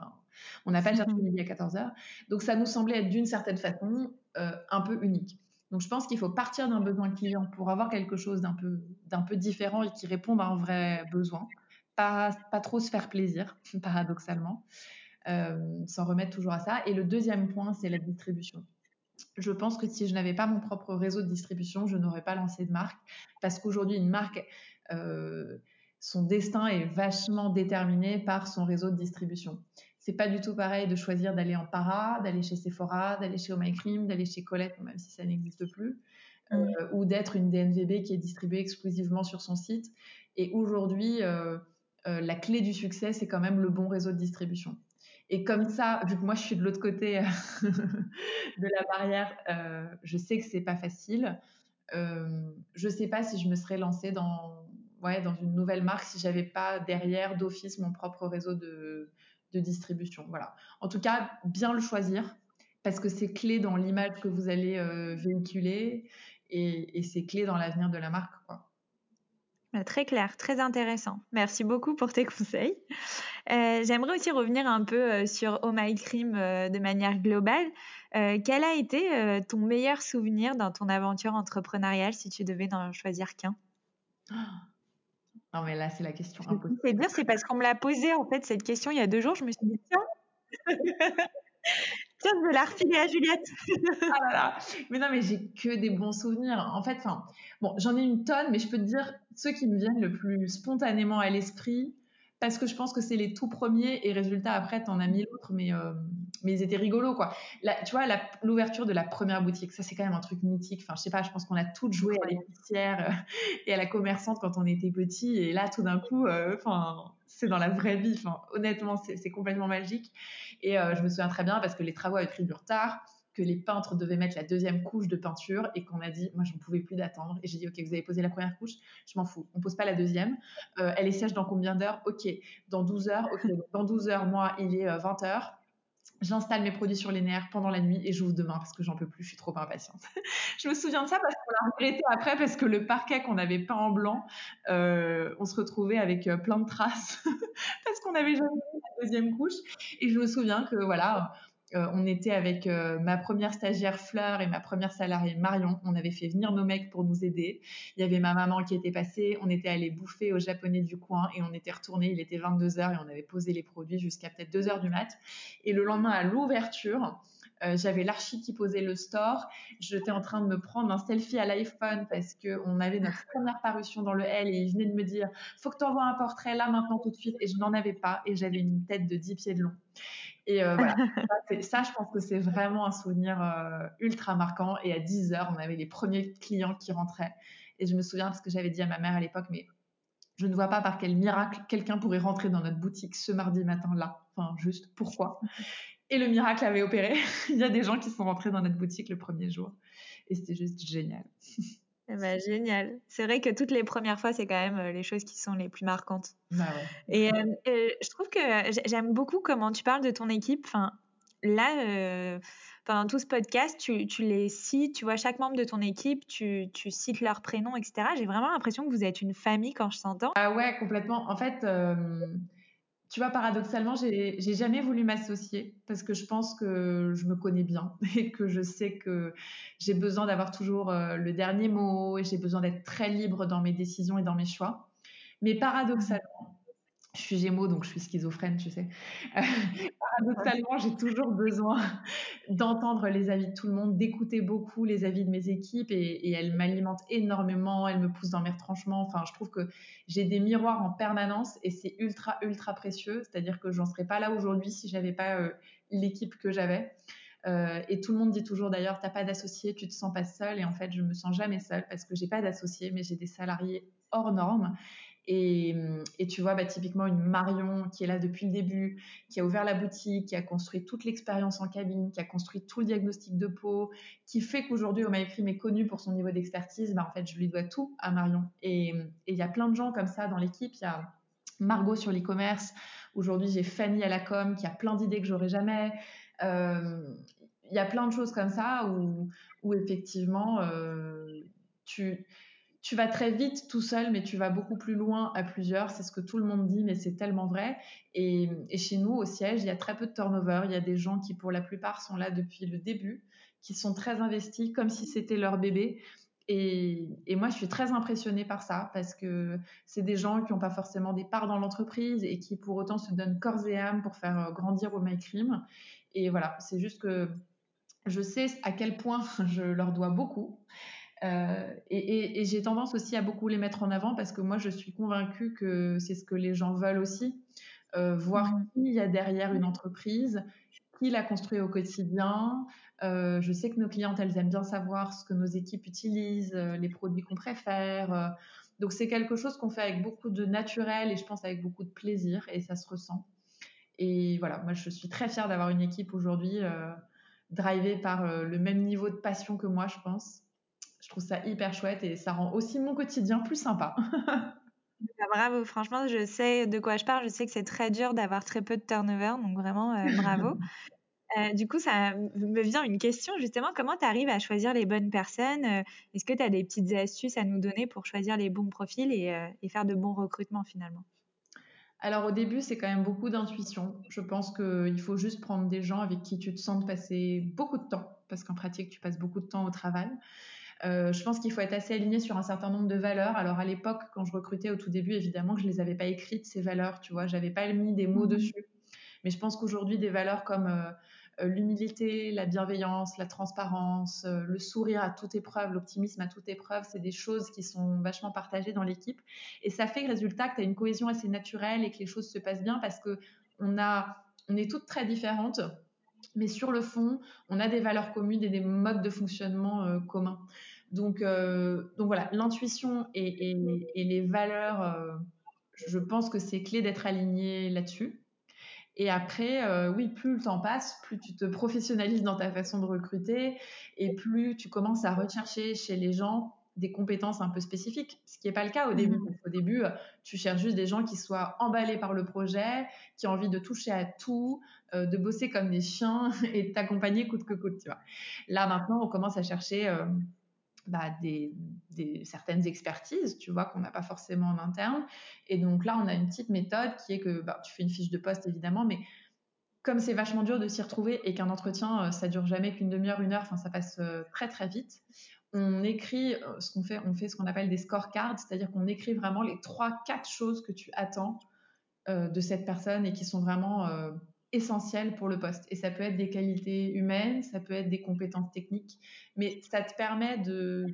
On n'a pas cherché mhm. midi à 14h. Donc, ça nous semblait être d'une certaine façon euh, un peu unique. Donc, je pense qu'il faut partir d'un besoin client pour avoir quelque chose d'un peu, d'un peu différent et qui réponde à un vrai besoin. Pas, pas trop se faire plaisir, paradoxalement. Euh, s'en remettre toujours à ça. Et le deuxième point, c'est la distribution. Je pense que si je n'avais pas mon propre réseau de distribution, je n'aurais pas lancé de marque. Parce qu'aujourd'hui, une marque, euh, son destin est vachement déterminé par son réseau de distribution. C'est pas du tout pareil de choisir d'aller en para, d'aller chez Sephora, d'aller chez Oh My Cream, d'aller chez Colette, même si ça n'existe plus, euh, ou d'être une DNVB qui est distribuée exclusivement sur son site. Et aujourd'hui, euh, euh, la clé du succès, c'est quand même le bon réseau de distribution. Et comme ça, vu que moi je suis de l'autre côté de la barrière, je sais que c'est pas facile. je sais pas si je me serais lancée dans, ouais, dans une nouvelle marque si j'avais pas derrière d'office mon propre réseau de, de distribution. Voilà. En tout cas, bien le choisir parce que c'est clé dans l'image que vous allez euh, véhiculer et, c'est clé dans l'avenir de la marque. Quoi. Bah, très clair, très intéressant. Merci beaucoup pour tes conseils. Euh, j'aimerais aussi revenir un peu euh, sur Oh My Cream de manière globale. quel a été ton meilleur souvenir dans ton aventure entrepreneuriale si tu devais n'en choisir qu'un? Non, mais là, c'est la question impossible. C'est dire, c'est parce qu'on me l'a posé, en fait, cette question il y a deux jours. Je me suis dit, tiens, tiens, je vais la refiler à Juliette. ah Mais non, mais j'ai que des bons souvenirs. En fait, enfin, bon, j'en ai une tonne, mais je peux te dire ceux qui me viennent le plus spontanément à l'esprit parce que je pense que c'est les tout premiers et résultat après t'en as mis l'autre mais euh, mais ils étaient rigolos quoi. Tu vois l'ouverture de la première boutique ça c'est quand même un truc mythique. Enfin je sais pas je pense qu'on a toutes joué à l'épicière euh, et à la commerçante quand on était petit et là tout d'un coup euh, enfin c'est dans la vraie vie. Enfin honnêtement c'est complètement magique. Et je me souviens très bien parce que les travaux avaient pris du retard que les peintres devaient mettre la deuxième couche de peinture et qu'on a dit, moi, j'en pouvais plus d'attendre. Et j'ai dit, OK, vous avez posé la première couche, je m'en fous. On pose pas la deuxième. Euh, elle est sèche dans combien d'heures? OK. Dans 12 heures OK. Dans 12 heures, moi, il est 20 euh, heures. J'installe mes produits sur les nerfs pendant la nuit et j'ouvre demain parce que j'en peux plus, je suis trop impatiente. je me souviens de ça parce qu'on l'a regretté après parce que le parquet qu'on avait peint en blanc, euh, on se retrouvait avec plein de traces parce qu'on avait jamais mis la deuxième couche. Et je me souviens que voilà, euh, on était avec euh, ma première stagiaire Fleur et ma première salariée Marion. On avait fait venir nos mecs pour nous aider. Il y avait ma maman qui était passée. On était allé bouffer au japonais du coin et on était retourné. Il était 22 h et on avait posé les produits jusqu'à peut-être 2 h du mat. Et le lendemain à l'ouverture, euh, j'avais l'archi qui posait le store. J'étais en train de me prendre un selfie à l'iPhone parce que on avait notre première parution dans le L et il venait de me dire faut que tu envoies un portrait là maintenant tout de suite et je n'en avais pas et j'avais une tête de 10 pieds de long. Et euh, voilà, ça, je pense que c'est vraiment un souvenir euh, ultra marquant. Et à 10 heures, on avait les premiers clients qui rentraient. Et je me souviens parce que j'avais dit à ma mère à l'époque, mais je ne vois pas par quel miracle quelqu'un pourrait rentrer dans notre boutique ce mardi matin-là. Enfin, juste pourquoi? Et le miracle avait opéré. Il y a des gens qui sont rentrés dans notre boutique le premier jour. Et c'était juste génial. Ben, génial. C'est vrai que toutes les premières fois, c'est quand même euh, les choses qui sont les plus marquantes. Bah et, euh, je trouve que j'aime beaucoup comment tu parles de ton équipe. Enfin, là, euh, pendant tout ce podcast, tu, tu, les cites, tu vois chaque membre de ton équipe, tu, tu cites leur prénom, etc. J'ai vraiment l'impression que vous êtes une famille quand je t'entends. Ah ouais, complètement. En fait, tu vois, paradoxalement, j'ai jamais voulu m'associer parce que je pense que je me connais bien et que je sais que j'ai besoin d'avoir toujours euh, le dernier mot et j'ai besoin d'être très libre dans mes décisions et dans mes choix. Mais paradoxalement, je suis Gémeaux, donc je suis schizophrène, tu sais. paradoxalement, j'ai toujours besoin d'entendre les avis de tout le monde, d'écouter beaucoup les avis de mes équipes et, elles m'alimentent énormément, elles me poussent dans mes retranchements. Enfin, je trouve que j'ai des miroirs en permanence et c'est ultra, ultra précieux. C'est-à-dire que j'en serais pas là aujourd'hui si j'avais pas euh, l'équipe que j'avais. Euh, et tout le monde dit toujours d'ailleurs, t'as pas d'associé, tu te sens pas seule. Et en fait, je me sens jamais seule parce que j'ai pas d'associé, mais j'ai des salariés hors normes. Et, tu vois, bah, typiquement une Marion qui est là depuis le début, qui a ouvert la boutique, qui a construit toute l'expérience en cabine, qui a construit tout le diagnostic de peau, qui fait qu'aujourd'hui Oma Cream est connu pour son niveau d'expertise. Bah, en fait, je lui dois tout à Marion. Et il y a plein de gens comme ça dans l'équipe. Il y a Margot sur l'e-commerce. Aujourd'hui, j'ai Fanny à la com qui a plein d'idées que j'aurais jamais. Euh, il y a plein de choses comme ça où, où effectivement, euh, tu tu vas très vite tout seul, mais tu vas beaucoup plus loin à plusieurs. C'est ce que tout le monde dit, mais c'est tellement vrai. Et, chez nous, au siège, il y a très peu de turnover. Il y a des gens qui, pour la plupart, sont là depuis le début, qui sont très investis, comme si c'était leur bébé. Et, moi, je suis très impressionnée par ça parce que c'est des gens qui n'ont pas forcément des parts dans l'entreprise et qui pour autant se donnent corps et âme pour faire euh, grandir au MyCrim. Et voilà, c'est juste que je sais à quel point je leur dois beaucoup. Euh, et, j'ai tendance aussi à beaucoup les mettre en avant parce que moi, je suis convaincue que c'est ce que les gens veulent aussi, euh, voir mmh. qui il y a derrière une entreprise, qui l'a construit au quotidien. Euh, je sais que nos clientes, elles aiment bien savoir ce que nos équipes utilisent, les produits qu'on préfère. donc c'est quelque chose qu'on fait avec beaucoup de naturel et je pense avec beaucoup de plaisir et ça se ressent. Et voilà, moi, je suis très fière d'avoir une équipe aujourd'hui drivée par le même niveau de passion que moi, je pense je trouve ça hyper chouette et ça rend aussi mon quotidien plus sympa. Bah, bravo, franchement, je sais de quoi je parle. Je sais que c'est très dur d'avoir très peu de turnover, donc vraiment euh, bravo. Euh, du coup, ça me vient une question justement. Comment tu arrives à choisir les bonnes personnes euh, Est-ce que tu as des petites astuces à nous donner pour choisir les bons profils et, et faire de bons recrutements finalement? Alors au début, c'est quand même beaucoup d'intuition. Je pense qu'il faut juste prendre des gens avec qui tu te sens passer beaucoup de temps, parce qu'en pratique, tu passes beaucoup de temps au travail. Je pense qu'il faut être assez aligné sur un certain nombre de valeurs. Alors à l'époque, quand je recrutais au tout début, évidemment que je les avais pas écrites ces valeurs, tu vois, j'avais pas mis des mots mmh dessus. Mais je pense qu'aujourd'hui, des valeurs comme euh, l'humilité, la bienveillance, la transparence, euh, le sourire à toute épreuve, l'optimisme à toute épreuve, c'est des choses qui sont vachement partagées dans l'équipe. Et ça fait, résultat, que tu as une cohésion assez naturelle et que les choses se passent bien parce que on, a, on est toutes très différentes. Mais sur le fond, on a des valeurs communes et des modes de fonctionnement euh, communs. Donc, donc voilà, l'intuition et, les valeurs, je pense que c'est clé d'être aligné là-dessus. Et après, euh, oui, plus le temps passe, plus tu te professionnalises dans ta façon de recruter et plus tu commences à rechercher chez les gens des compétences un peu spécifiques, ce qui n'est pas le cas au début. Mmh. Au début, tu cherches juste des gens qui soient emballés par le projet, qui ont envie de toucher à tout, euh, de bosser comme des chiens et de t'accompagner coûte que coûte. Tu vois. Là, maintenant, on commence à chercher euh, bah, des, certaines expertises, tu vois, qu'on n'a pas forcément en interne. Et donc là, on a une petite méthode qui est que bah, tu fais une fiche de poste, évidemment, mais comme c'est vachement dur de s'y retrouver et qu'un entretien, euh, ça dure jamais qu'une demi-heure, une heure, enfin, ça passe euh, très, très vite, on écrit euh, ce qu'on fait, on fait ce qu'on appelle des scorecards, c'est-à-dire qu'on écrit vraiment les trois, quatre choses que tu attends de cette personne et qui sont vraiment essentiel pour le poste. Et ça peut être des qualités humaines, ça peut être des compétences techniques, mais ça te permet de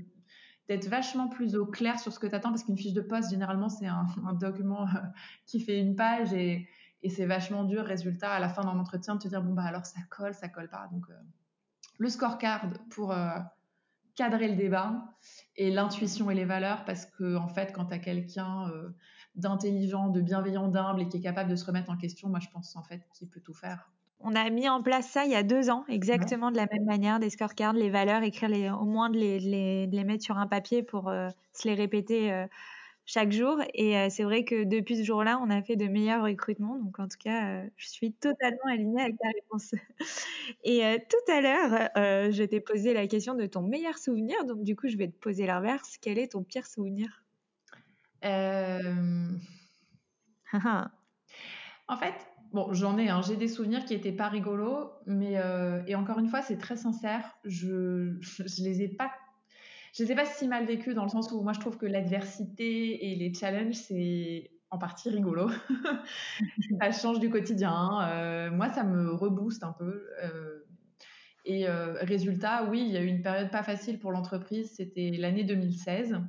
d'être vachement plus au clair sur ce que tu attends, parce qu'une fiche de poste, généralement, c'est un, document euh, qui fait une page et, et c'est vachement dur, résultat, à la fin d'un entretien, de te dire, bon, bah alors ça colle, ça colle pas. Donc, euh, le scorecard pour euh, cadrer le débat et l'intuition et les valeurs, parce que, en fait, quand tu as quelqu'un d'intelligent, de bienveillant, d'humble et qui est capable de se remettre en question, moi je pense en fait qu'il peut tout faire. On a mis en place ça il y a deux ans, exactement de la même manière, des scorecards, les valeurs, écrire les, au moins de les, les, mettre sur un papier pour euh, se les répéter euh, chaque jour. Et euh, c'est vrai que depuis ce jour-là, on a fait de meilleurs recrutements. Donc en tout cas, je suis totalement alignée avec ta réponse. Et tout à l'heure, je t'ai posé la question de ton meilleur souvenir. Donc du coup, je vais te poser l'inverse. Quel est ton pire souvenir? Euh, en fait, bon, j'en ai, hein, j'ai des souvenirs qui étaient pas rigolos, mais euh, et encore une fois, c'est très sincère. Je, je, les ai pas, je les ai pas si mal vécus dans le sens où moi je trouve que l'adversité et les challenges c'est en partie rigolo. ça change du quotidien. Euh, moi, ça me rebooste un peu. et résultat, oui, il y a eu une période pas facile pour l'entreprise. C'était l'année 2016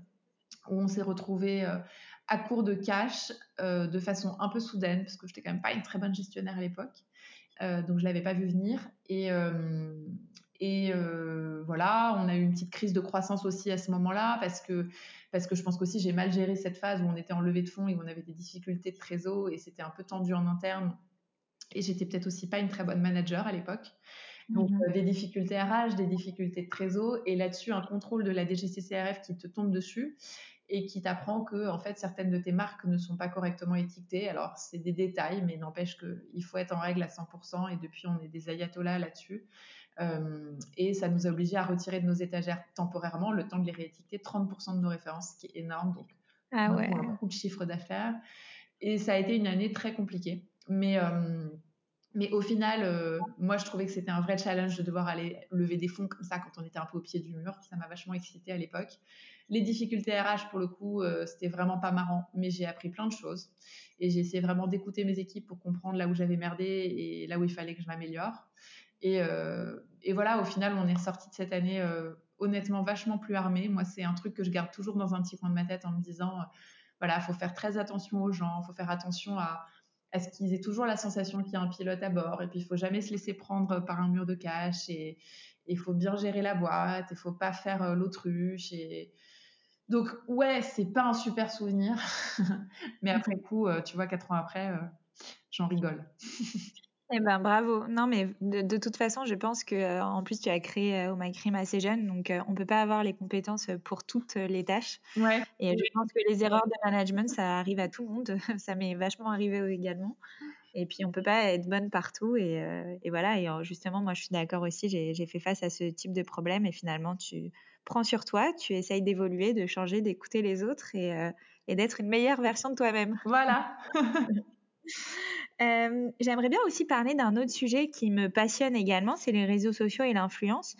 où on s'est retrouvé euh, à court de cash euh, de façon un peu soudaine, parce que je n'étais quand même pas une très bonne gestionnaire à l'époque, euh, donc je l'avais pas vu venir. Et, et voilà, on a eu une petite crise de croissance aussi à ce moment-là, parce que, parce que je pense qu'aussi j'ai mal géré cette phase où on était en levée de fonds et où on avait des difficultés de trésor et c'était un peu tendu en interne. Et j'étais peut-être aussi pas une très bonne manager à l'époque. Donc, mmh des difficultés RH, des difficultés de trésor, et là-dessus, un contrôle de la DGCCRF qui te tombe dessus et qui t'apprend que en fait certaines de tes marques ne sont pas correctement étiquetées. Alors c'est des détails, mais n'empêche qu'il faut être en règle à 100% et depuis on est des ayatollahs là-dessus. Euh, et ça nous a obligés à retirer de nos étagères temporairement le temps de les réétiqueter 30% de nos références, ce qui est énorme. Donc ah ouais. on a beaucoup de chiffre d'affaires et ça a été une année très compliquée. Mais euh, mais au final, euh, moi, je trouvais que c'était un vrai challenge de devoir aller lever des fonds comme ça quand on était un peu au pied du mur. Ça m'a vachement excité à l'époque. Les difficultés RH, pour le coup, euh, c'était vraiment pas marrant, mais j'ai appris plein de choses. Et j'ai essayé vraiment d'écouter mes équipes pour comprendre là où j'avais merdé et là où il fallait que je m'améliore. Et, euh, et, voilà, au final, on est ressorti de cette année honnêtement vachement plus armé. Moi, c'est un truc que je garde toujours dans un petit coin de ma tête en me disant, voilà, faut faire très attention aux gens, faut faire attention à ce qu'ils aient toujours la sensation qu'il y a un pilote à bord. Et puis, il faut jamais se laisser prendre par un mur de cash. Et il faut bien gérer la boîte. Il faut pas faire euh, l'autruche. Et donc, ouais, c'est pas un super souvenir. Mais après coup, euh, tu vois, quatre ans après, euh, j'en rigole. Eh ben bravo. Non mais de, toute façon, je pense que euh, en plus tu as créé euh, Oh My Crime assez jeune, donc on euh, on peut pas avoir les compétences pour toutes les tâches. Ouais. Et je pense que les erreurs de management, ça arrive à tout le monde. ça m'est vachement arrivé également. Et puis on peut pas être bonne partout et, et voilà. Et justement, moi je suis d'accord aussi. J'ai fait face à ce type de problème et finalement tu prends sur toi, tu essayes d'évoluer, de changer, d'écouter les autres et, et d'être une meilleure version de toi-même. Voilà. Euh, j'aimerais bien aussi parler d'un autre sujet qui me passionne également, c'est les réseaux sociaux et l'influence.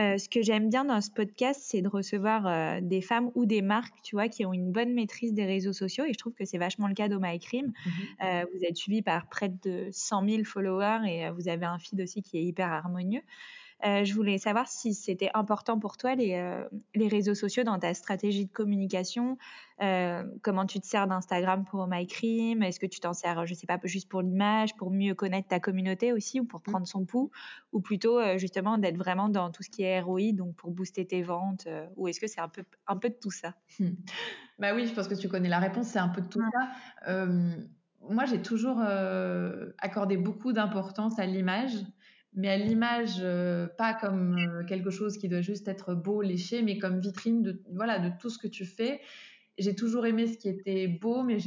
Euh, ce que j'aime bien dans ce podcast, c'est de recevoir euh, des femmes ou des marques, tu vois, qui ont une bonne maîtrise des réseaux sociaux. Et je trouve que c'est vachement le cas d'OMyCream. Mm -hmm. vous êtes suivi par près de 100 000 followers et vous avez un feed aussi qui est hyper harmonieux. Euh, je voulais savoir si c'était important pour toi les, euh, les, réseaux sociaux dans ta stratégie de communication. Euh, comment tu te sers d'Instagram pour MyCream Est-ce que tu t'en sers, je sais pas, juste pour l'image, pour mieux connaître ta communauté aussi ou pour mmh. prendre son pouls? Ou plutôt justement d'être vraiment dans tout ce qui est ROI, donc pour booster tes ventes Ou est-ce que c'est un peu, un peu de tout ça? Mmh. Bah oui, je pense que tu connais la réponse, c'est un peu de tout ça. Euh, moi, j'ai toujours euh, accordé beaucoup d'importance à l'image mais à l'image, euh, pas comme euh, quelque chose qui doit juste être beau, léché, mais comme vitrine de, voilà, de tout ce que tu fais. J'ai toujours aimé ce qui était beau, mais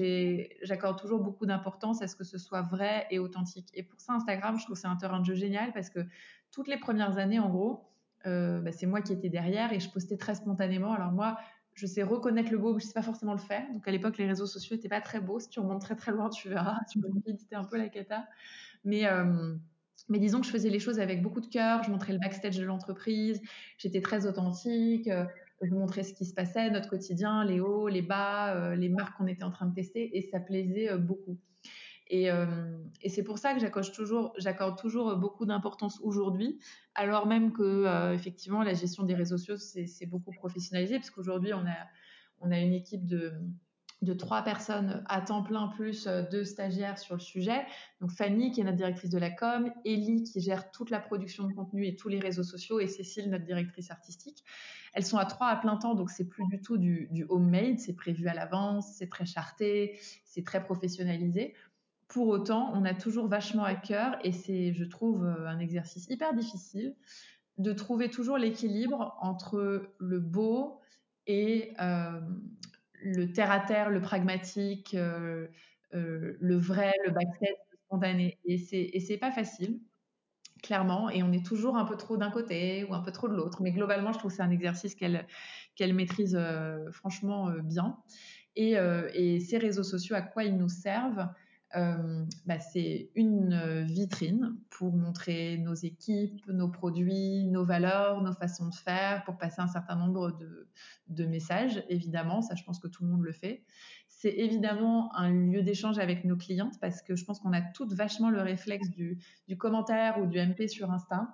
j'accorde toujours beaucoup d'importance à ce que ce soit vrai et authentique. Et pour ça, Instagram, je trouve c'est un terrain de jeu génial parce que toutes les premières années, en gros, euh, bah, c'est moi qui étais derrière et je postais très spontanément. Alors moi, je sais reconnaître le beau, mais je sais pas forcément le faire. Donc à l'époque, les réseaux sociaux n'étaient pas très beaux. Si tu remontes très très loin, tu verras. Tu me dis, un peu la cata. Mais mais disons que je faisais les choses avec beaucoup de cœur, je montrais le backstage de l'entreprise, j'étais très authentique, euh, je montrais ce qui se passait, notre quotidien, les hauts, les bas, euh, les marques qu'on était en train de tester, et ça plaisait euh, beaucoup. Et, c'est pour ça que j'accorde toujours, j'accorde toujours beaucoup d'importance aujourd'hui, alors même que effectivement la gestion des réseaux sociaux c'est beaucoup professionnalisé, parce qu'aujourd'hui on a, on a une équipe de de trois personnes à temps plein plus euh, deux stagiaires sur le sujet. Donc Fanny qui est notre directrice de la com, Ellie qui gère toute la production de contenu et tous les réseaux sociaux et Cécile notre directrice artistique. Elles sont à trois à plein temps donc c'est plus du tout du, du homemade, c'est prévu à l'avance, c'est très charté, c'est très professionnalisé. Pour autant, on a toujours vachement à cœur et c'est je trouve euh, un exercice hyper difficile de trouver toujours l'équilibre entre le beau et euh, le terre à terre, le pragmatique, euh, euh, le vrai, le backstage, le spontané. Et c'est pas facile, clairement. Et on est toujours un peu trop d'un côté ou un peu trop de l'autre. Mais globalement, je trouve que c'est un exercice qu'elle maîtrise euh, franchement bien. Et, et ces réseaux sociaux, à quoi ils nous servent? Euh, bah, c'est une vitrine pour montrer nos équipes, nos produits, nos valeurs, nos façons de faire, pour passer un certain nombre de, de messages, évidemment, ça je pense que tout le monde le fait. C'est évidemment un lieu d'échange avec nos clientes parce que je pense qu'on a toutes vachement le réflexe du, du commentaire ou du MP sur Insta,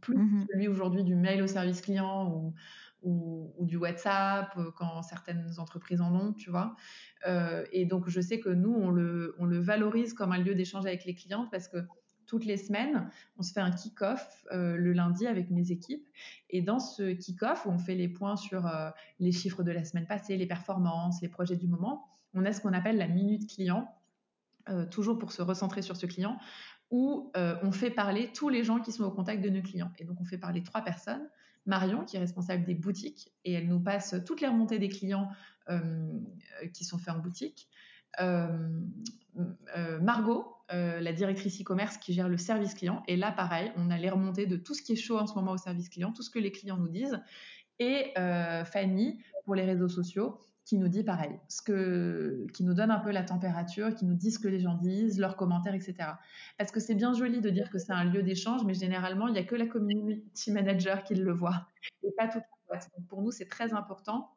plus mmh celui aujourd'hui du mail au service client ou, ou, ou, du WhatsApp euh, quand certaines entreprises en ont, tu vois. Euh, et donc, je sais que nous, on le, on le valorise comme un lieu d'échange avec les clientes parce que toutes les semaines, on se fait un kick-off euh, le lundi avec mes équipes. Et dans ce kick-off, on fait les points sur les chiffres de la semaine passée, les performances, les projets du moment. On a ce qu'on appelle la minute client, toujours pour se recentrer sur ce client, où on fait parler tous les gens qui sont au contact de nos clients. Et donc, on fait parler trois personnes. Marion, qui est responsable des boutiques, et elle nous passe toutes les remontées des clients euh, qui sont faits en boutique. Euh, euh, Margot, la directrice e-commerce qui gère le service client. Et là, pareil, on a les remontées de tout ce qui est chaud en ce moment au service client, tout ce que les clients nous disent. Et Fanny, pour les réseaux sociaux, qui nous dit pareil, ce que, qui nous donne un peu la température, qui nous dit ce que les gens disent, leurs commentaires, etc. Parce que c'est bien joli de dire que c'est un lieu d'échange, mais généralement, il n'y a que la community manager qui le voit, et pas toute la boîte. Donc pour nous, c'est très important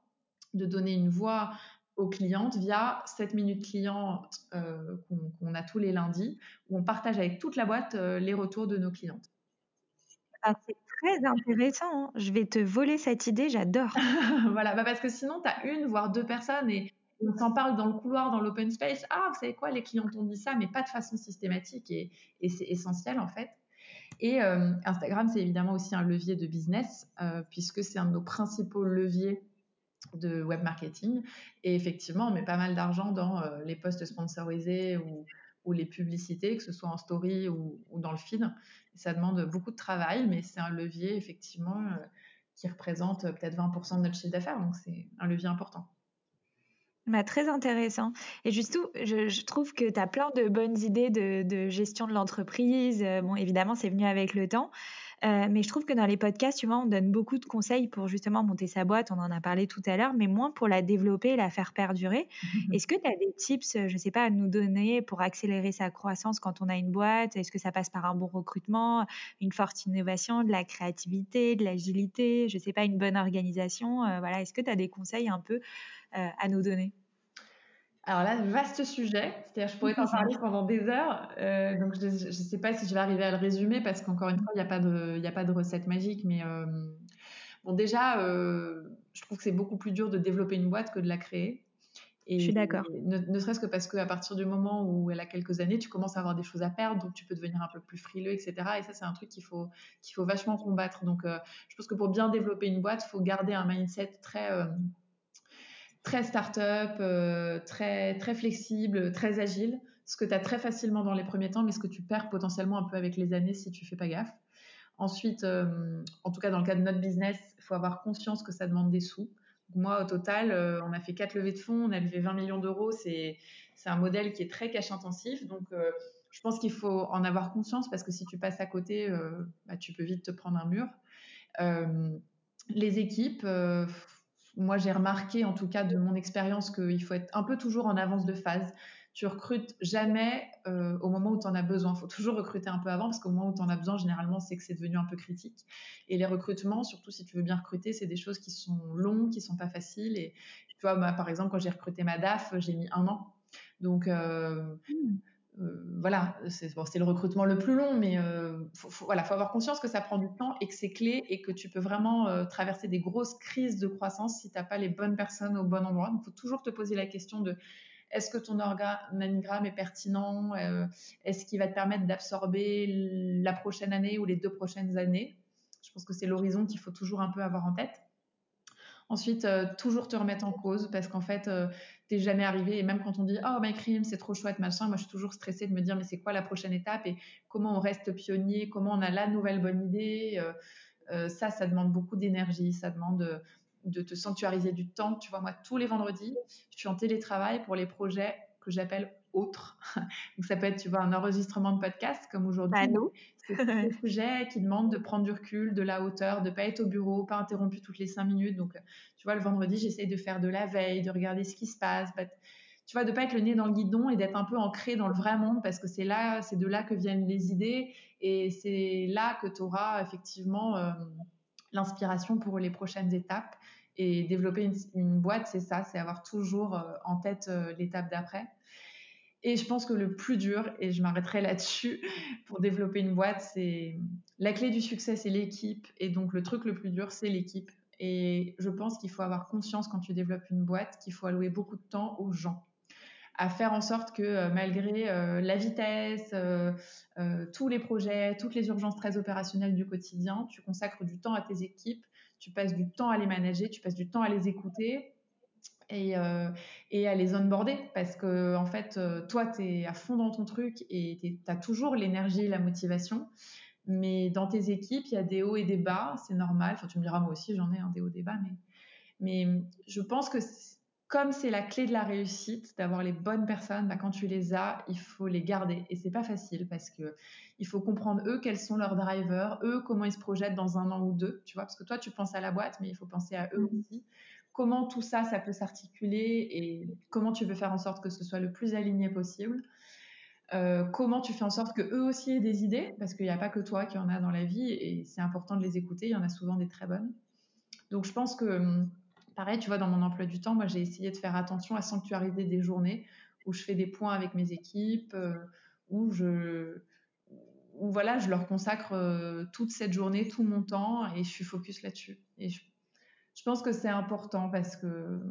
de donner une voix aux clientes via 7 minutes clients euh, qu'on qu a tous les lundis, où on partage avec toute la boîte euh, les retours de nos clientes. Ah, très intéressant. Hein. Je vais te voler cette idée, j'adore. voilà, bah parce que sinon, tu as une, voire deux personnes et on s'en parle dans le couloir, dans l'open space. Ah, vous savez quoi, les clients ont dit ça, mais pas de façon systématique et, et c'est essentiel en fait. Et euh, Instagram, c'est évidemment aussi un levier de business euh, puisque c'est un de nos principaux leviers de web marketing. Et effectivement, on met pas mal d'argent dans euh, les posts sponsorisés ou, ou, les publicités, que ce soit en story ou, dans le feed. ça demande beaucoup de travail, mais c'est un levier effectivement euh, qui représente peut-être 20% de notre chiffre d'affaires. Donc c'est un levier important. Bah, très intéressant. Et justement, je, trouve que tu as plein de bonnes idées de, de gestion de l'entreprise. Bon, évidemment, c'est venu avec le temps. Euh, mais je trouve que dans les podcasts, tu vois, on donne beaucoup de conseils pour justement monter sa boîte, on en a parlé tout à l'heure, mais moins pour la développer et la faire perdurer. Est-ce que tu as des tips, je ne sais pas, à nous donner pour accélérer sa croissance quand on a une boîte? Est-ce que ça passe par un bon recrutement, une forte innovation, de la créativité, de l'agilité, je ne sais pas, une bonne organisation? Euh, Voilà, est-ce que tu as des conseils un peu euh, à nous donner? Alors là, vaste sujet, c'est-à-dire je pourrais t'en parler pendant des heures, euh, donc je ne sais pas si je vais arriver à le résumer parce qu'encore une fois, il n'y a, pas de, a pas de recette magique, mais euh, bon déjà, euh, je trouve que c'est beaucoup plus dur de développer une boîte que de la créer. Et, je suis d'accord. Ne, serait-ce que parce qu'à partir du moment où elle a quelques années, tu commences à avoir des choses à perdre, donc tu peux devenir un peu plus frileux, etc. Et ça, c'est un truc qu'il faut, qu'il faut vachement combattre. Donc, je pense que pour bien développer une boîte, il faut garder un mindset très très start-up, euh, très, très flexible, très agile, ce que tu as très facilement dans les premiers temps, mais ce que tu perds potentiellement un peu avec les années si tu fais pas gaffe. Ensuite, euh, en tout cas dans le cas de notre business, il faut avoir conscience que ça demande des sous. Moi, au total, euh, on a fait quatre levées de fonds, on a levé 20 millions d'euros. C'est un modèle qui est très cash intensif. Donc, je pense qu'il faut en avoir conscience parce que si tu passes à côté, bah, tu peux vite te prendre un mur. les équipes, moi, j'ai remarqué, en tout cas de mon expérience, qu'il faut être un peu toujours en avance de phase. Tu recrutes jamais euh, au moment où tu en as besoin. Il faut toujours recruter un peu avant parce qu'au moment où tu en as besoin, généralement, c'est que c'est devenu un peu critique. Et les recrutements, surtout si tu veux bien recruter, c'est des choses qui sont longues, qui sont pas faciles. Et tu vois, par exemple, quand j'ai recruté ma DAF, j'ai mis un an. Donc, euh, mmh. Voilà, c'est le recrutement le plus long, mais euh, faut, voilà, faut avoir conscience que ça prend du temps et que c'est clé et que tu peux vraiment euh, traverser des grosses crises de croissance si tu n'as pas les bonnes personnes au bon endroit. Donc, il faut toujours te poser la question de est-ce que ton organigramme est pertinent? Est-ce qu'il va te permettre d'absorber la prochaine année ou les deux prochaines années? Je pense que c'est l'horizon qu'il faut toujours un peu avoir en tête. Ensuite, toujours te remettre en cause parce qu'en fait, t'es jamais arrivé. Et même quand on dit oh my crime, c'est trop chouette machin, moi je suis toujours stressée de me dire mais c'est quoi la prochaine étape et comment on reste pionnier, comment on a la nouvelle bonne idée. Euh, euh, ça, ça demande beaucoup d'énergie, ça demande de, te sanctuariser du temps. Tu vois, moi tous les vendredis, je suis en télétravail pour les projets que j'appelle autres. Donc ça peut être, tu vois, un enregistrement de podcast comme aujourd'hui. Bah, c'est un sujet qui demande de prendre du recul, de la hauteur, de pas être au bureau, pas interrompu toutes les cinq minutes. Donc, tu vois, le vendredi, j'essaye de faire de la veille, de regarder ce qui se passe. tu vois, de pas être le nez dans le guidon et d'être un peu ancré dans le vrai monde parce que c'est là, c'est de là que viennent les idées et c'est là que tu auras effectivement euh, l'inspiration pour les prochaines étapes. Et développer une, boîte, c'est ça, c'est avoir toujours euh, en tête euh, l'étape d'après. Et je pense que le plus dur, et je m'arrêterai là-dessus, pour développer une boîte, c'est la clé du succès, c'est l'équipe. Et donc le truc le plus dur, c'est l'équipe. Et je pense qu'il faut avoir conscience quand tu développes une boîte qu'il faut allouer beaucoup de temps aux gens à faire en sorte que euh, malgré euh, la vitesse, euh, tous les projets, toutes les urgences très opérationnelles du quotidien, tu consacres du temps à tes équipes, tu passes du temps à les manager, tu passes du temps à les écouter et, euh, et à les onboarder parce que en fait euh, toi tu es à fond dans ton truc et tu as toujours l'énergie la motivation. Mais dans tes équipes il y a des hauts et des bas c'est normal. Enfin tu me diras moi aussi j'en ai un des hauts et des bas mais mais je pense que comme c'est la clé de la réussite d'avoir les bonnes personnes bah, quand tu les as il faut les garder. Et c'est pas facile parce que il faut comprendre eux quels sont leurs drivers eux comment ils se projettent dans un an ou deux tu vois parce que toi tu penses à la boîte mais il faut penser à eux mmh. aussi comment tout ça, ça peut s'articuler et comment tu veux faire en sorte que ce soit le plus aligné possible. Euh, comment tu fais en sorte que eux aussi aient des idées, parce qu'il n'y a pas que toi qui en a dans la vie et c'est important de les écouter, il y en a souvent des très bonnes. Donc je pense que, hum, pareil, tu vois, dans mon emploi du temps, moi j'ai essayé de faire attention à sanctuariser des journées où je fais des points avec mes équipes, euh, où je, où voilà, je leur consacre euh, toute cette journée, tout mon temps et je suis focus là-dessus. Et je je pense que c'est important parce que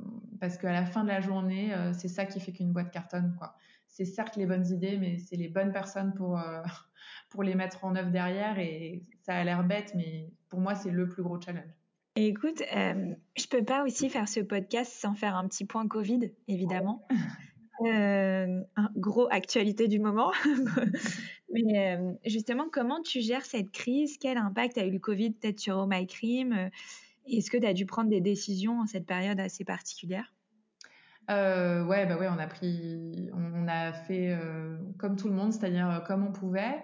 parce qu'à la fin de la journée, euh, c'est ça qui fait qu'une boîte cartonne. Quoi. C'est certes les bonnes idées, mais c'est les bonnes personnes pour, euh, pour les mettre en œuvre derrière. Et ça a l'air bête, mais pour moi, c'est le plus gros challenge. écoute, euh, je peux pas aussi faire ce podcast sans faire un petit point Covid, évidemment. un gros actualité du moment. mais justement, comment tu gères cette crise? Quel impact a eu le Covid peut-être sur Oh My Cream? Est-ce que tu as dû prendre des décisions en cette période assez particulière? Euh, ouais, bah ouais, on a pris, on, a fait euh, comme tout le monde, c'est-à-dire euh, comme on pouvait.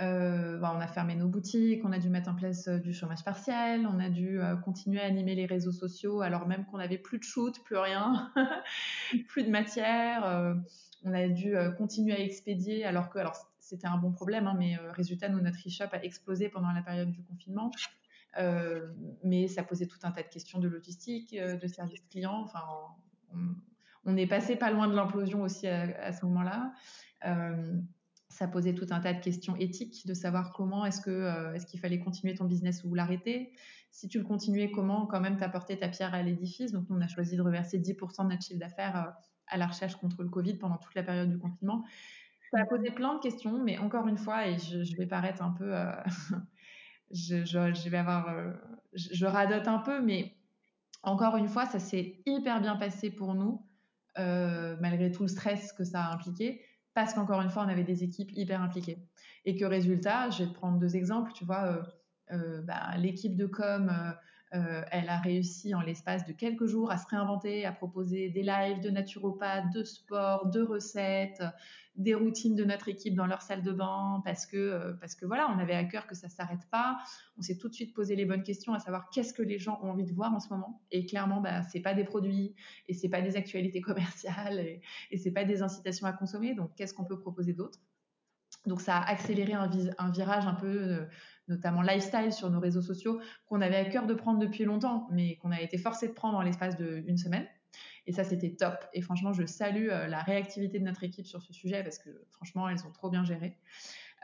Euh, bah, on a fermé nos boutiques, on a dû mettre en place euh, du chômage partiel, on a dû continuer à animer les réseaux sociaux alors même qu'on n'avait plus de shoot, plus rien, plus de matière. on a dû continuer à expédier alors que alors c'était un bon problème, hein, mais résultat, nous, notre e-shop a explosé pendant la période du confinement. Mais ça posait tout un tas de questions de logistique, de service client. Enfin, on, est passé pas loin de l'implosion aussi à, ce moment-là ça posait tout un tas de questions éthiques, de savoir comment est-ce que euh, est-ce qu'il fallait continuer ton business ou l'arrêter. Si tu le continuais, comment quand même t'apporter ta pierre à l'édifice? Donc on a choisi de reverser 10% de notre chiffre d'affaires euh, à la recherche contre le Covid pendant toute la période du confinement. Ça a posé plein de questions, mais encore une fois, et je, vais paraître un peu, euh, je, vais avoir, je, radote un peu, mais encore une fois, ça s'est hyper bien passé pour nous, malgré tout le stress que ça a impliqué parce qu'encore une fois, on avait des équipes hyper impliquées. Et que résultat, je vais te prendre deux exemples, tu vois, euh, euh, bah, l'équipe de com, euh, elle a réussi en l'espace de quelques jours à se réinventer, à proposer des lives de naturopathes, de sport, de recettes, des routines de notre équipe dans leur salle de bain, parce que, parce que voilà, on avait à cœur que ça s'arrête pas. On s'est tout de suite posé les bonnes questions, à savoir qu'est-ce que les gens ont envie de voir en ce moment. Et clairement, bah, c'est pas des produits, et c'est pas des actualités commerciales, et, et c'est pas des incitations à consommer. Donc, qu'est-ce qu'on peut proposer d'autre? Donc ça a accéléré un, un virage un peu notamment lifestyle sur nos réseaux sociaux, qu'on avait à cœur de prendre depuis longtemps, mais qu'on a été forcé de prendre en l'espace d'une semaine. Et ça, c'était top. Et franchement, je salue euh, la réactivité de notre équipe sur ce sujet parce que franchement, elles ont trop bien géré.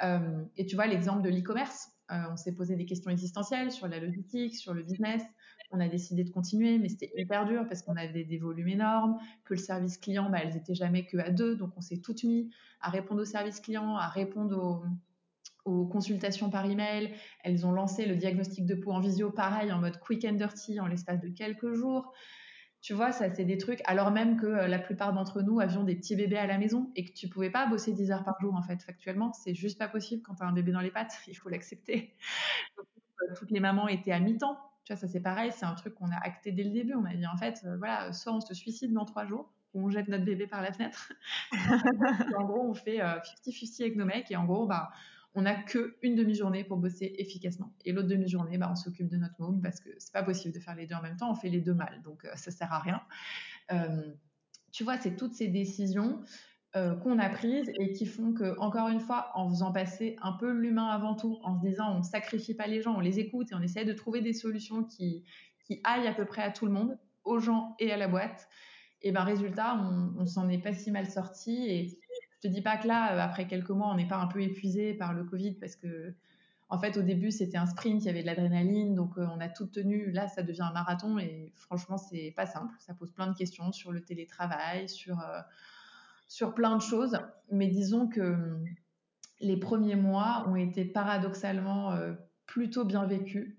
Euh, et tu vois, l'exemple de l'e-commerce, euh, on s'est posé des questions existentielles sur la logistique, sur le business. On a décidé de continuer, mais c'était hyper dur parce qu'on avait des volumes énormes, que le service client, bah, elles étaient jamais que à deux, donc on s'est toutes mis à répondre au service client, à répondre aux aux consultations par email. Elles ont lancé le diagnostic de peau en visio, pareil, en mode quick and dirty, en l'espace de quelques jours. Tu vois, ça, c'est des trucs, alors même que euh, la plupart d'entre nous avions des petits bébés à la maison et que tu pouvais pas bosser 10 heures par jour, en fait, factuellement. C'est juste pas possible quand tu as un bébé dans les pattes. Il faut l'accepter. Euh, toutes les mamans étaient à mi-temps. Tu vois, ça, c'est pareil. C'est un truc qu'on a acté dès le début. On a dit, en fait, euh, voilà, soit on se suicide dans trois jours, ou on jette notre bébé par la fenêtre. en gros, on fait 50-50 avec nos mecs et en gros, bah, on n'a que une demi-journée pour bosser efficacement. Et l'autre demi-journée, bah, on s'occupe de notre môme parce que c'est pas possible de faire les deux en même temps. On fait les deux mal, donc euh, ça sert à rien. Euh, tu vois, c'est toutes ces décisions euh, qu'on a prises et qui font que, encore une fois, en faisant passer un peu l'humain avant tout, en se disant on sacrifie pas les gens, on les écoute et on essaie de trouver des solutions qui, qui aillent à peu près à tout le monde, aux gens et à la boîte. Et ben résultat, on, on s'en est pas si mal sorti et je te dis pas que là, euh, après quelques mois, on n'est pas un peu épuisé par le Covid parce que, en fait, au début, c'était un sprint, il y avait de l'adrénaline, donc euh, on a tout tenu. Là, ça devient un marathon et franchement, c'est pas simple. Ça pose plein de questions sur le télétravail, sur, euh, plein de choses. Mais disons que hum, les premiers mois ont été paradoxalement plutôt bien vécus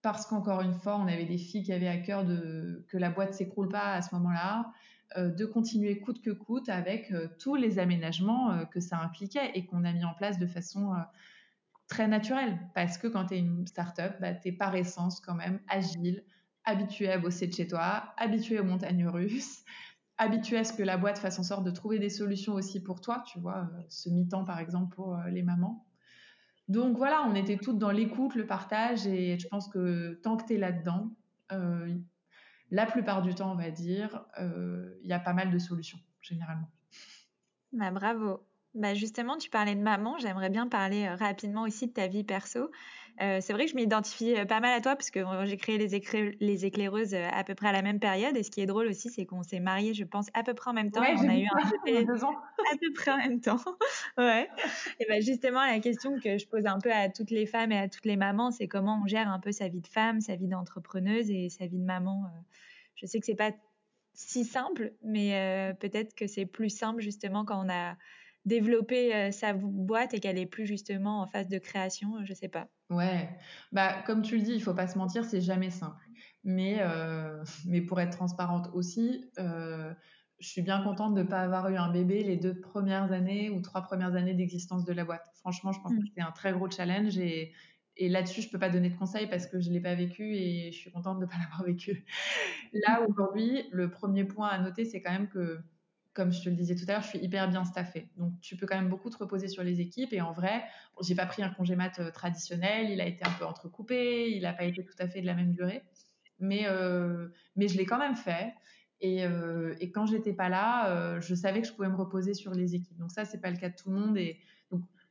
parce qu'encore une fois, on avait des filles qui avaient à cœur que la boîte s'écroule pas à ce moment-là, de continuer coûte que coûte avec euh, tous les aménagements euh, que ça impliquait et qu'on a mis en place de façon très naturelle. Parce que quand tu es une start-up, bah, tu es par essence quand même agile, habitué à bosser de chez toi, habitué aux montagnes russes, habitué à ce que la boîte fasse en sorte de trouver des solutions aussi pour toi, tu vois, ce mi-temps par exemple pour les mamans. Donc voilà, on était toutes dans l'écoute, le partage, et je pense que tant que tu es là-dedans, la plupart du temps, on va dire, euh, il y a pas mal de solutions, généralement. Bah, bravo. Bah justement, tu parlais de maman, j'aimerais bien parler euh, rapidement aussi de ta vie perso. Euh, c'est vrai que je m'identifie pas mal à toi parce que j'ai créé les, les, éclaireuses à peu près à la même période. Et ce qui est drôle aussi, c'est qu'on s'est mariés, je pense, à peu près en même temps. on a eu un bébé deux ans. à peu près en même temps. ouais. Et bah justement, la question que je pose un peu à toutes les femmes et à toutes les mamans, c'est comment on gère un peu sa vie de femme, sa vie d'entrepreneuse et sa vie de maman je sais que c'est pas si simple, mais euh, peut-être que c'est plus simple justement quand on a développé euh, sa boîte et qu'elle est plus justement en phase de création, je sais pas. Ouais, bah comme tu le dis, il faut pas se mentir, c'est jamais simple. Mais euh, mais pour être transparente aussi, je suis bien contente de ne pas avoir eu un bébé les deux premières années ou trois premières années d'existence de la boîte. Franchement, je pense mmh. que c'était un très gros challenge et et là-dessus, je peux pas donner de conseils parce que je l'ai pas vécu et je suis contente de pas l'avoir vécu. Là, aujourd'hui, le premier point à noter, c'est quand même que comme je te le disais tout à l'heure, je suis hyper bien staffée. Donc, tu peux quand même beaucoup te reposer sur les équipes. Et en vrai, j'ai pas pris un congé mat euh, traditionnel. Il a été un peu entrecoupé. Il n'a pas été tout à fait de la même durée. Mais, euh, mais je l'ai quand même fait. Et, euh, et quand j'étais pas là, euh, je savais que je pouvais me reposer sur les équipes. Donc ça, c'est pas le cas de tout le monde.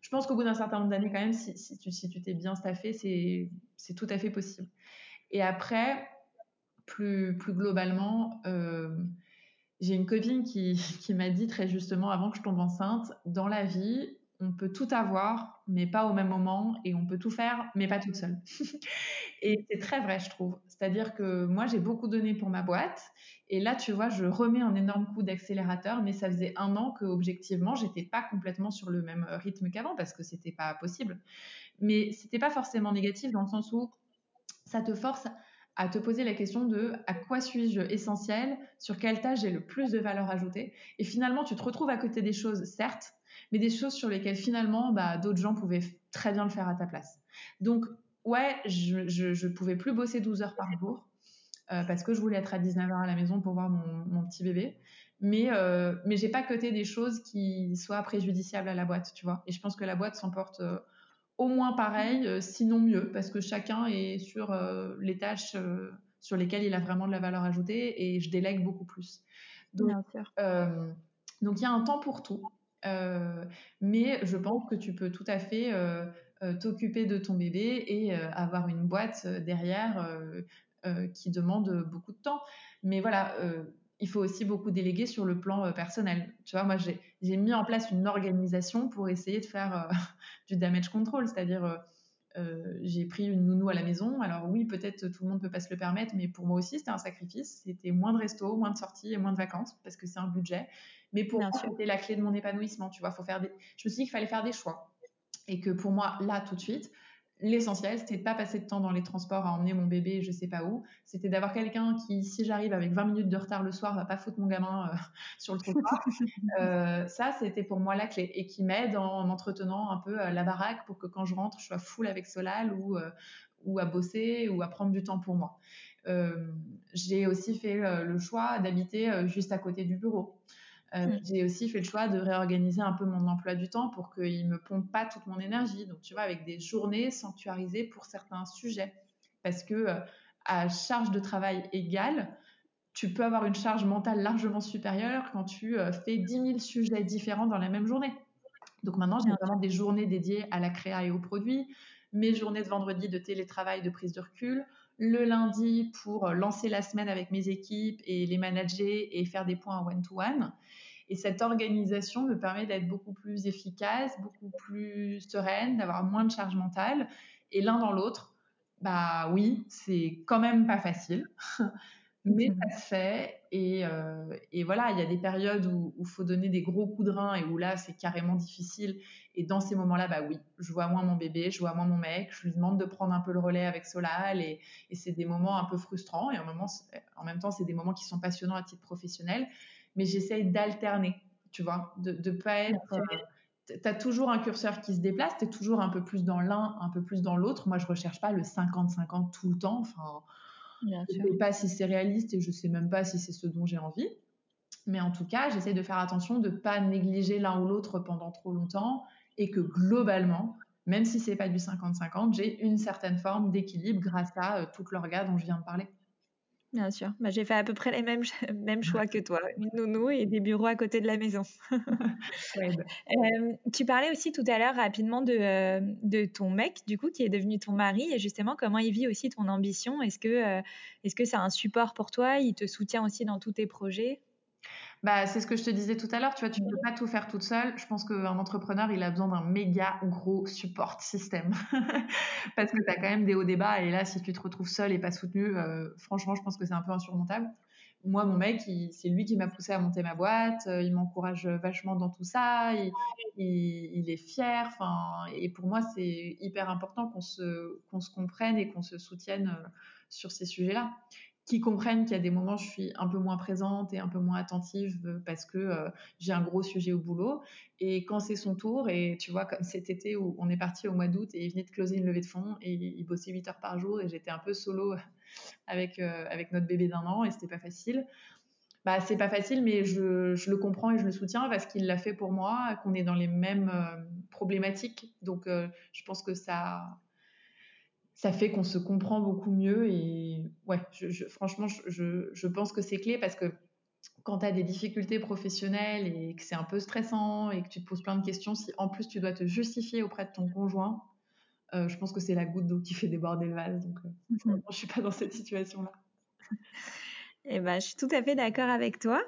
Je pense qu'au bout d'un certain nombre d'années, quand même, si, si tu t'es bien staffé, c'est c'est tout à fait possible. Et après, plus plus globalement. Euh, j'ai une copine qui, qui m'a dit très justement avant que je tombe enceinte, dans la vie, on peut tout avoir, mais pas au même moment, et on peut tout faire, mais pas toute seule. et c'est très vrai, je trouve. C'est-à-dire que moi, j'ai beaucoup donné pour ma boîte, et là, tu vois, je remets un énorme coup d'accélérateur, mais ça faisait un an que, objectivement, j'étais pas complètement sur le même rythme qu'avant, parce que c'était pas possible. Mais c'était pas forcément négatif dans le sens où ça te force à te poser la question de à quoi suis-je essentiel, sur quelle tâche j'ai le plus de valeur ajoutée? Et finalement, tu te retrouves à côté des choses, certes, mais des choses sur lesquelles finalement, bah, d'autres gens pouvaient très bien le faire à ta place. Donc, ouais, je, je, je pouvais plus bosser 12 heures par jour euh, parce que je voulais être à 19h à la maison pour voir mon, mon petit bébé. Mais, euh, mais j'ai pas coté des choses qui soient préjudiciables à la boîte, tu vois. Et je pense que la boîte s'en porte euh, au moins pareil, euh, sinon mieux, parce que chacun est sur euh, les tâches sur lesquelles il a vraiment de la valeur ajoutée et je délègue beaucoup plus. Donc, donc il y a un temps pour tout. mais je pense que tu peux tout à fait t'occuper de ton bébé et avoir une boîte derrière qui demande beaucoup de temps. Mais voilà, il faut aussi beaucoup déléguer sur le plan euh, personnel. Tu vois, moi, j'ai mis en place une organisation pour essayer de faire euh, du damage control, c'est-à-dire euh, euh, j'ai pris une nounou à la maison. Alors oui, peut-être tout le monde peut pas se le permettre, mais pour moi aussi, c'était un sacrifice. C'était moins de resto, moins de sorties et moins de vacances parce que c'est un budget. Mais pour Bien moi, c'était la clé de mon épanouissement. Tu vois, faut faire des... je me suis dit qu'il fallait faire des choix et que pour moi, là, tout de suite, l'essentiel, c'était de pas passer de temps dans les transports à emmener mon bébé, je sais pas où. C'était d'avoir quelqu'un qui, si j'arrive avec 20 minutes de retard le soir, va pas foutre mon gamin euh, sur le trottoir. euh, ça, c'était pour moi la clé et qui m'aide en m'entretenant un peu euh, la baraque pour que quand je rentre, je sois full avec Solal ou euh, ou à bosser ou à prendre du temps pour moi. J'ai aussi fait le choix d'habiter juste à côté du bureau. Euh, mmh. J'ai aussi fait le choix de réorganiser un peu mon emploi du temps pour qu'il me pompe pas toute mon énergie. Donc, tu vois, avec des journées sanctuarisées pour certains sujets. Parce que euh, à charge de travail égale, tu peux avoir une charge mentale largement supérieure quand tu euh, fais 10 000 sujets différents dans la même journée. Donc maintenant, j'ai vraiment des journées dédiées à la créa et aux produits, mes journées de vendredi de télétravail, de prise de recul, le lundi pour lancer la semaine avec mes équipes et les manager et faire des points one-to-one. Et cette organisation me permet d'être beaucoup plus efficace, beaucoup plus sereine, d'avoir moins de charge mentale. Et l'un dans l'autre, bah oui, c'est quand même pas facile. mais mmh. ça se fait. Et, euh, et voilà, il y a des périodes où il faut donner des gros coups de rein et où là, c'est carrément difficile. Et dans ces moments-là, bah oui, je vois moins mon bébé, je vois moins mon mec, je lui demande de prendre un peu le relais avec Solal et, et c'est des moments un peu frustrants. Et en, moment, en même temps, c'est des moments qui sont passionnants à titre professionnel. Mais j'essaye d'alterner, tu vois, de ne pas être. Euh, tu as toujours un curseur qui se déplace, tu es toujours un peu plus dans l'un, un peu plus dans l'autre. Moi, je recherche pas le 50-50 tout le temps. Enfin, Bien je ne sais pas si c'est réaliste et je ne sais même pas si c'est ce dont j'ai envie. Mais en tout cas, j'essaie de faire attention de ne pas négliger l'un ou l'autre pendant trop longtemps et que globalement, même si c'est pas du 50-50, j'ai une certaine forme d'équilibre grâce à euh, tout l'orga dont je viens de parler. Bien sûr. Bah, j'ai fait à peu près les mêmes, mêmes choix que toi. Une nounou et des bureaux à côté de la maison. euh, tu parlais aussi tout à l'heure rapidement de, euh, de ton mec, du coup, qui est devenu ton mari, et justement comment il vit aussi ton ambition? Est-ce que euh, est-ce que c'est un support pour toi? Il te soutient aussi dans tous tes projets? Bah, c'est ce que je te disais tout à l'heure, tu vois, tu ne peux pas tout faire toute seule. Je pense qu'un entrepreneur, il a besoin d'un méga gros support système. Parce que tu as quand même des hauts débats, et là, si tu te retrouves seul et pas soutenu, euh, franchement, je pense que c'est un peu insurmontable. Moi, mon mec, c'est lui qui m'a poussé à monter ma boîte, euh, il m'encourage vachement dans tout ça, il, il, il est fier, enfin, et pour moi, c'est hyper important qu'on se, qu'on se comprenne et qu'on se soutienne euh, sur ces sujets-là qui comprennent qu'il y a des moments où je suis un peu moins présente et un peu moins attentive euh, parce que euh, j'ai un gros sujet au boulot. Et quand c'est son tour, et tu vois, comme cet été où on est parti au mois d'août et il venait de closer une levée de fonds et il bossait 8 heures par jour et j'étais un peu solo avec, euh, avec notre bébé d'un an et c'était pas facile. bah, c'est pas facile, mais je, je, le comprends et je le soutiens parce qu'il l'a fait pour moi, qu'on est dans les mêmes problématiques. Donc, je pense que ça, ça fait qu'on se comprend beaucoup mieux. Et ouais, je, franchement, je, je, pense que c'est clé parce que quand tu as des difficultés professionnelles et que c'est un peu stressant et que tu te poses plein de questions, si en plus tu dois te justifier auprès de ton conjoint, euh, je pense que c'est la goutte d'eau qui fait déborder le vase. Donc, euh, je suis pas dans cette situation-là. Eh ben, je suis tout à fait d'accord avec toi.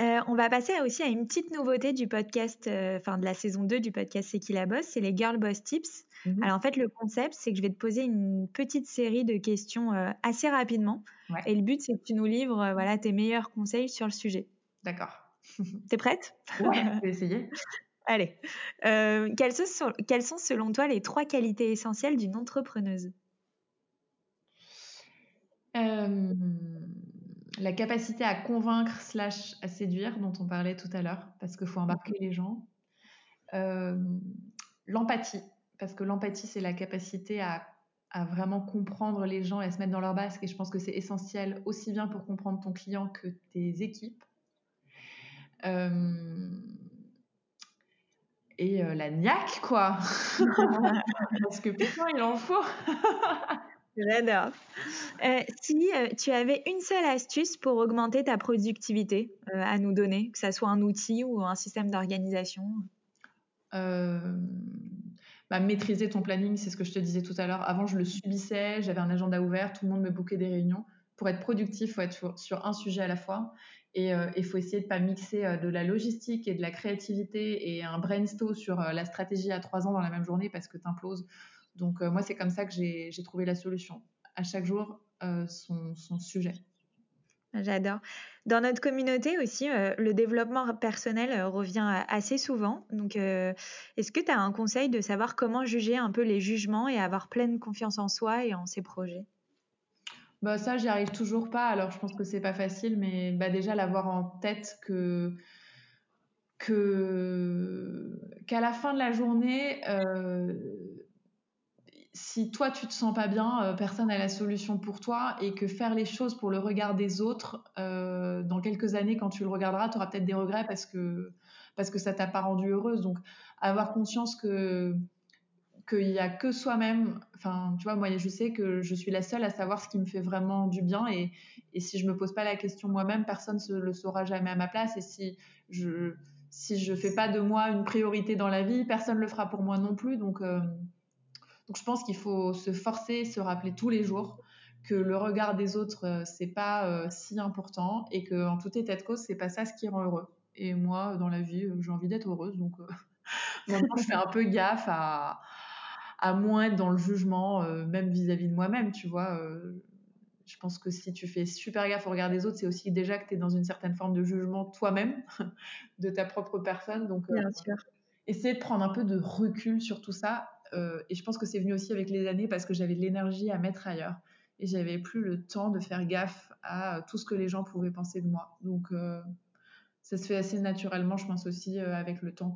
Euh, on va passer aussi à une petite nouveauté du podcast, euh, enfin de la saison 2 du podcast C'est qui la boss, c'est les Girl Boss Tips. Mhm. Alors en fait, le concept, c'est que je vais te poser une petite série de questions euh, assez rapidement. Et le but, c'est que tu nous livres voilà, tes meilleurs conseils sur le sujet. D'accord. T'es prête? Ouais, je vais essayer. Allez. quelles, sont, quelles sont selon toi les trois qualités essentielles d'une entrepreneuse? La capacité à convaincre slash à séduire dont on parlait tout à l'heure parce qu'il faut embarquer les gens. Euh, l'empathie parce que l'empathie c'est la capacité à, vraiment comprendre les gens et à se mettre dans leur basque et je pense que c'est essentiel aussi bien pour comprendre ton client que tes équipes. Euh, et euh, la niaque quoi parce que putain il en faut J'adore. Euh, si euh, tu avais une seule astuce pour augmenter ta productivité euh, à nous donner, que ça soit un outil ou un système d'organisation? Bah, maîtriser ton planning, c'est ce que je te disais tout à l'heure. Avant, je le subissais, j'avais un agenda ouvert, tout le monde me bouquait des réunions. Pour être productif, il faut être sur, un sujet à la fois. Et il faut essayer de ne pas mixer de la logistique et de la créativité et un brainstorm sur la stratégie à trois ans dans la même journée parce que tu imploses. Donc moi, c'est comme ça que j'ai trouvé la solution. À chaque jour, son, sujet. J'adore. Dans notre communauté aussi, le développement personnel revient assez souvent. Donc, est-ce que tu as un conseil de savoir comment juger un peu les jugements et avoir pleine confiance en soi et en ses projets? Bah ça, j'y arrive toujours pas. Alors, je pense que c'est pas facile, mais bah déjà l'avoir en tête que que qu'à la fin de la journée, si toi tu te sens pas bien, euh, personne n'a la solution pour toi et que faire les choses pour le regard des autres, euh, dans quelques années quand tu le regarderas, tu auras peut-être des regrets parce que parce que ça t'a pas rendue heureuse. Donc avoir conscience que qu'il y a que soi-même. Enfin, tu vois, moi je sais que je suis la seule à savoir ce qui me fait vraiment du bien et, et si je me pose pas la question moi-même, personne ne le saura jamais à ma place et si je si je fais pas de moi une priorité dans la vie, personne le fera pour moi non plus. Donc euh, donc je pense qu'il faut se forcer, se rappeler tous les jours que le regard des autres euh, c'est pas euh, si important et que en tout état de cause c'est pas ça ce qui rend heureux. Et moi dans la vie euh, j'ai envie d'être heureuse donc maintenant je fais un peu gaffe à à moins être dans le jugement même vis-à-vis de moi-même tu vois. je pense que si tu fais super gaffe au regard des autres, c'est aussi déjà que tu es dans une certaine forme de jugement toi-même, de ta propre personne. Donc, Bien sûr. essayer de prendre un peu de recul sur tout ça euh, et je pense que c'est venu aussi avec les années parce que j'avais de l'énergie à mettre ailleurs. Et j'avais plus le temps de faire gaffe à tout ce que les gens pouvaient penser de moi. Donc, euh, ça se fait assez naturellement, je pense aussi, euh, avec le temps.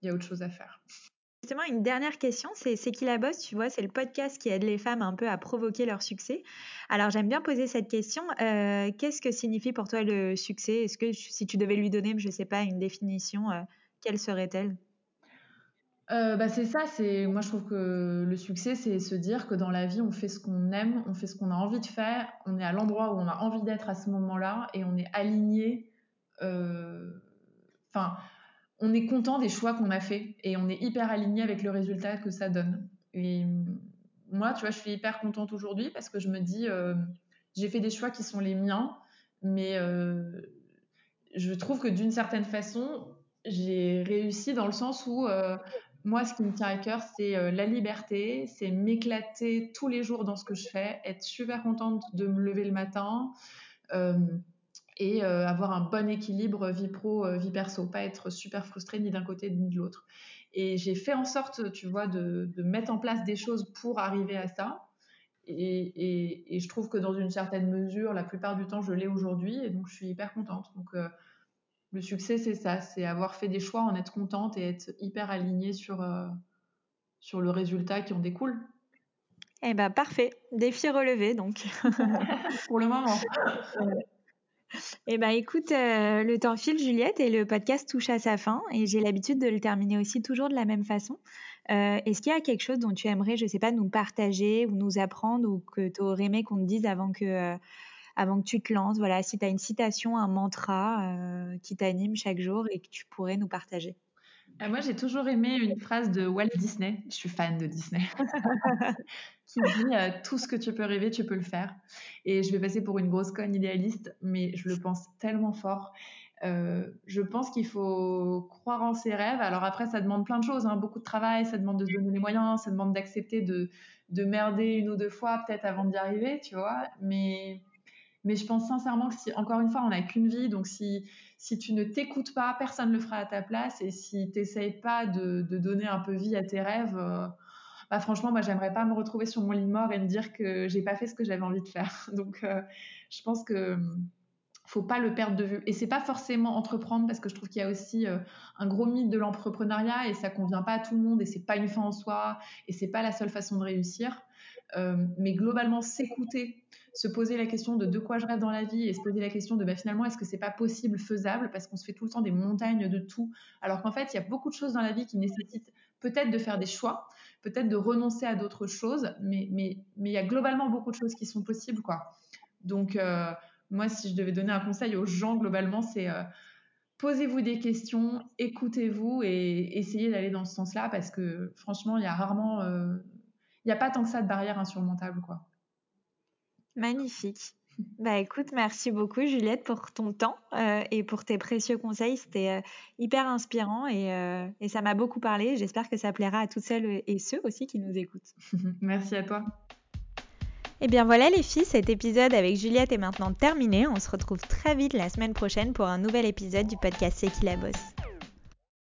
Il y a autre chose à faire. Justement, une dernière question, c'est C'est qui la bosse Tu vois, c'est le podcast qui aide les femmes un peu à provoquer leur succès. Alors, j'aime bien poser cette question. Qu'est-ce que signifie pour toi le succès? Est-ce que si tu devais lui donner, je ne sais pas, une définition, quelle serait-elle? Euh, bah, c'est ça, c'est moi je trouve que le succès c'est se dire que dans la vie on fait ce qu'on aime, on fait ce qu'on a envie de faire, on est à l'endroit où on a envie d'être à ce moment-là et on est aligné. Euh, enfin, on est content des choix qu'on a fait et on est hyper aligné avec le résultat que ça donne. Et moi, tu vois, je suis hyper contente aujourd'hui parce que je me dis, euh, j'ai fait des choix qui sont les miens, mais je trouve que d'une certaine façon, j'ai réussi dans le sens où moi, ce qui me tient à cœur, c'est euh, la liberté, c'est m'éclater tous les jours dans ce que je fais, être super contente de me lever le matin euh, et euh, avoir un bon équilibre vie pro, vie perso, pas être super frustrée ni d'un côté ni de l'autre. Et j'ai fait en sorte, tu vois, de, mettre en place des choses pour arriver à ça. Et, je trouve que dans une certaine mesure, la plupart du temps, je l'ai aujourd'hui, et donc je suis hyper contente. Le succès, c'est ça, c'est avoir fait des choix, en être contente et être hyper alignée sur, euh, sur le résultat qui en découle. Eh ben parfait, défi relevé donc. Pour le moment. Eh ben, écoute, euh, le temps file, Juliette, et le podcast touche à sa fin. Et j'ai l'habitude de le terminer aussi toujours de la même façon. Euh, est-ce qu'il y a quelque chose dont tu aimerais, je sais pas, nous partager ou nous apprendre ou que tu aurais aimé qu'on te dise avant que, avant que tu te lances Voilà, si tu as une citation, un mantra qui t'anime chaque jour et que tu pourrais nous partager. moi, j'ai toujours aimé une phrase de Walt Disney. Je suis fan de Disney. qui dit tout ce que tu peux rêver, tu peux le faire. Et je vais passer pour une grosse conne idéaliste, mais je le pense tellement fort. Euh, je pense qu'il faut croire en ses rêves. Alors après, ça demande plein de choses, hein. beaucoup de travail, ça demande de se donner les moyens, ça demande d'accepter de, de merder une ou deux fois peut-être avant d'y arriver, tu vois. Mais, mais je pense sincèrement que si, encore une fois, on n'a qu'une vie, donc si, si tu ne t'écoutes pas, personne ne le fera à ta place. Et si tu n'essayes pas de, donner un peu vie à tes rêves, euh, bah franchement, moi, j'aimerais pas me retrouver sur mon lit mort et me dire que j'ai pas fait ce que j'avais envie de faire. Donc, euh, je pense que faut pas le perdre de vue. Et c'est pas forcément entreprendre parce que je trouve qu'il y a aussi euh, un gros mythe de l'entrepreneuriat et ça convient pas à tout le monde et c'est pas une fin en soi et c'est pas la seule façon de réussir. Euh, mais globalement, s'écouter, se poser la question de de quoi je rêve dans la vie et se poser la question de bah, finalement est-ce que c'est pas possible, faisable parce qu'on se fait tout le temps des montagnes de tout alors qu'en fait il y a beaucoup de choses dans la vie qui nécessitent peut-être de faire des choix, peut-être de renoncer à d'autres choses, mais mais mais il y a globalement beaucoup de choses qui sont possibles quoi. Donc euh, moi, si je devais donner un conseil aux gens, globalement, c'est euh, posez-vous des questions, écoutez-vous et essayez d'aller dans ce sens-là parce que franchement, il y a rarement, euh, il n'y a pas tant que ça de barrières insurmontables, quoi. Magnifique. Bah écoute, merci beaucoup Juliette pour ton temps euh, et pour tes précieux conseils. C'était hyper inspirant et, et ça m'a beaucoup parlé. J'espère que ça plaira à toutes celles et ceux aussi qui nous écoutent. merci à toi. Et eh bien voilà les filles, cet épisode avec Juliette est maintenant terminé. On se retrouve très vite la semaine prochaine pour un nouvel épisode du podcast C'est qui la bosse.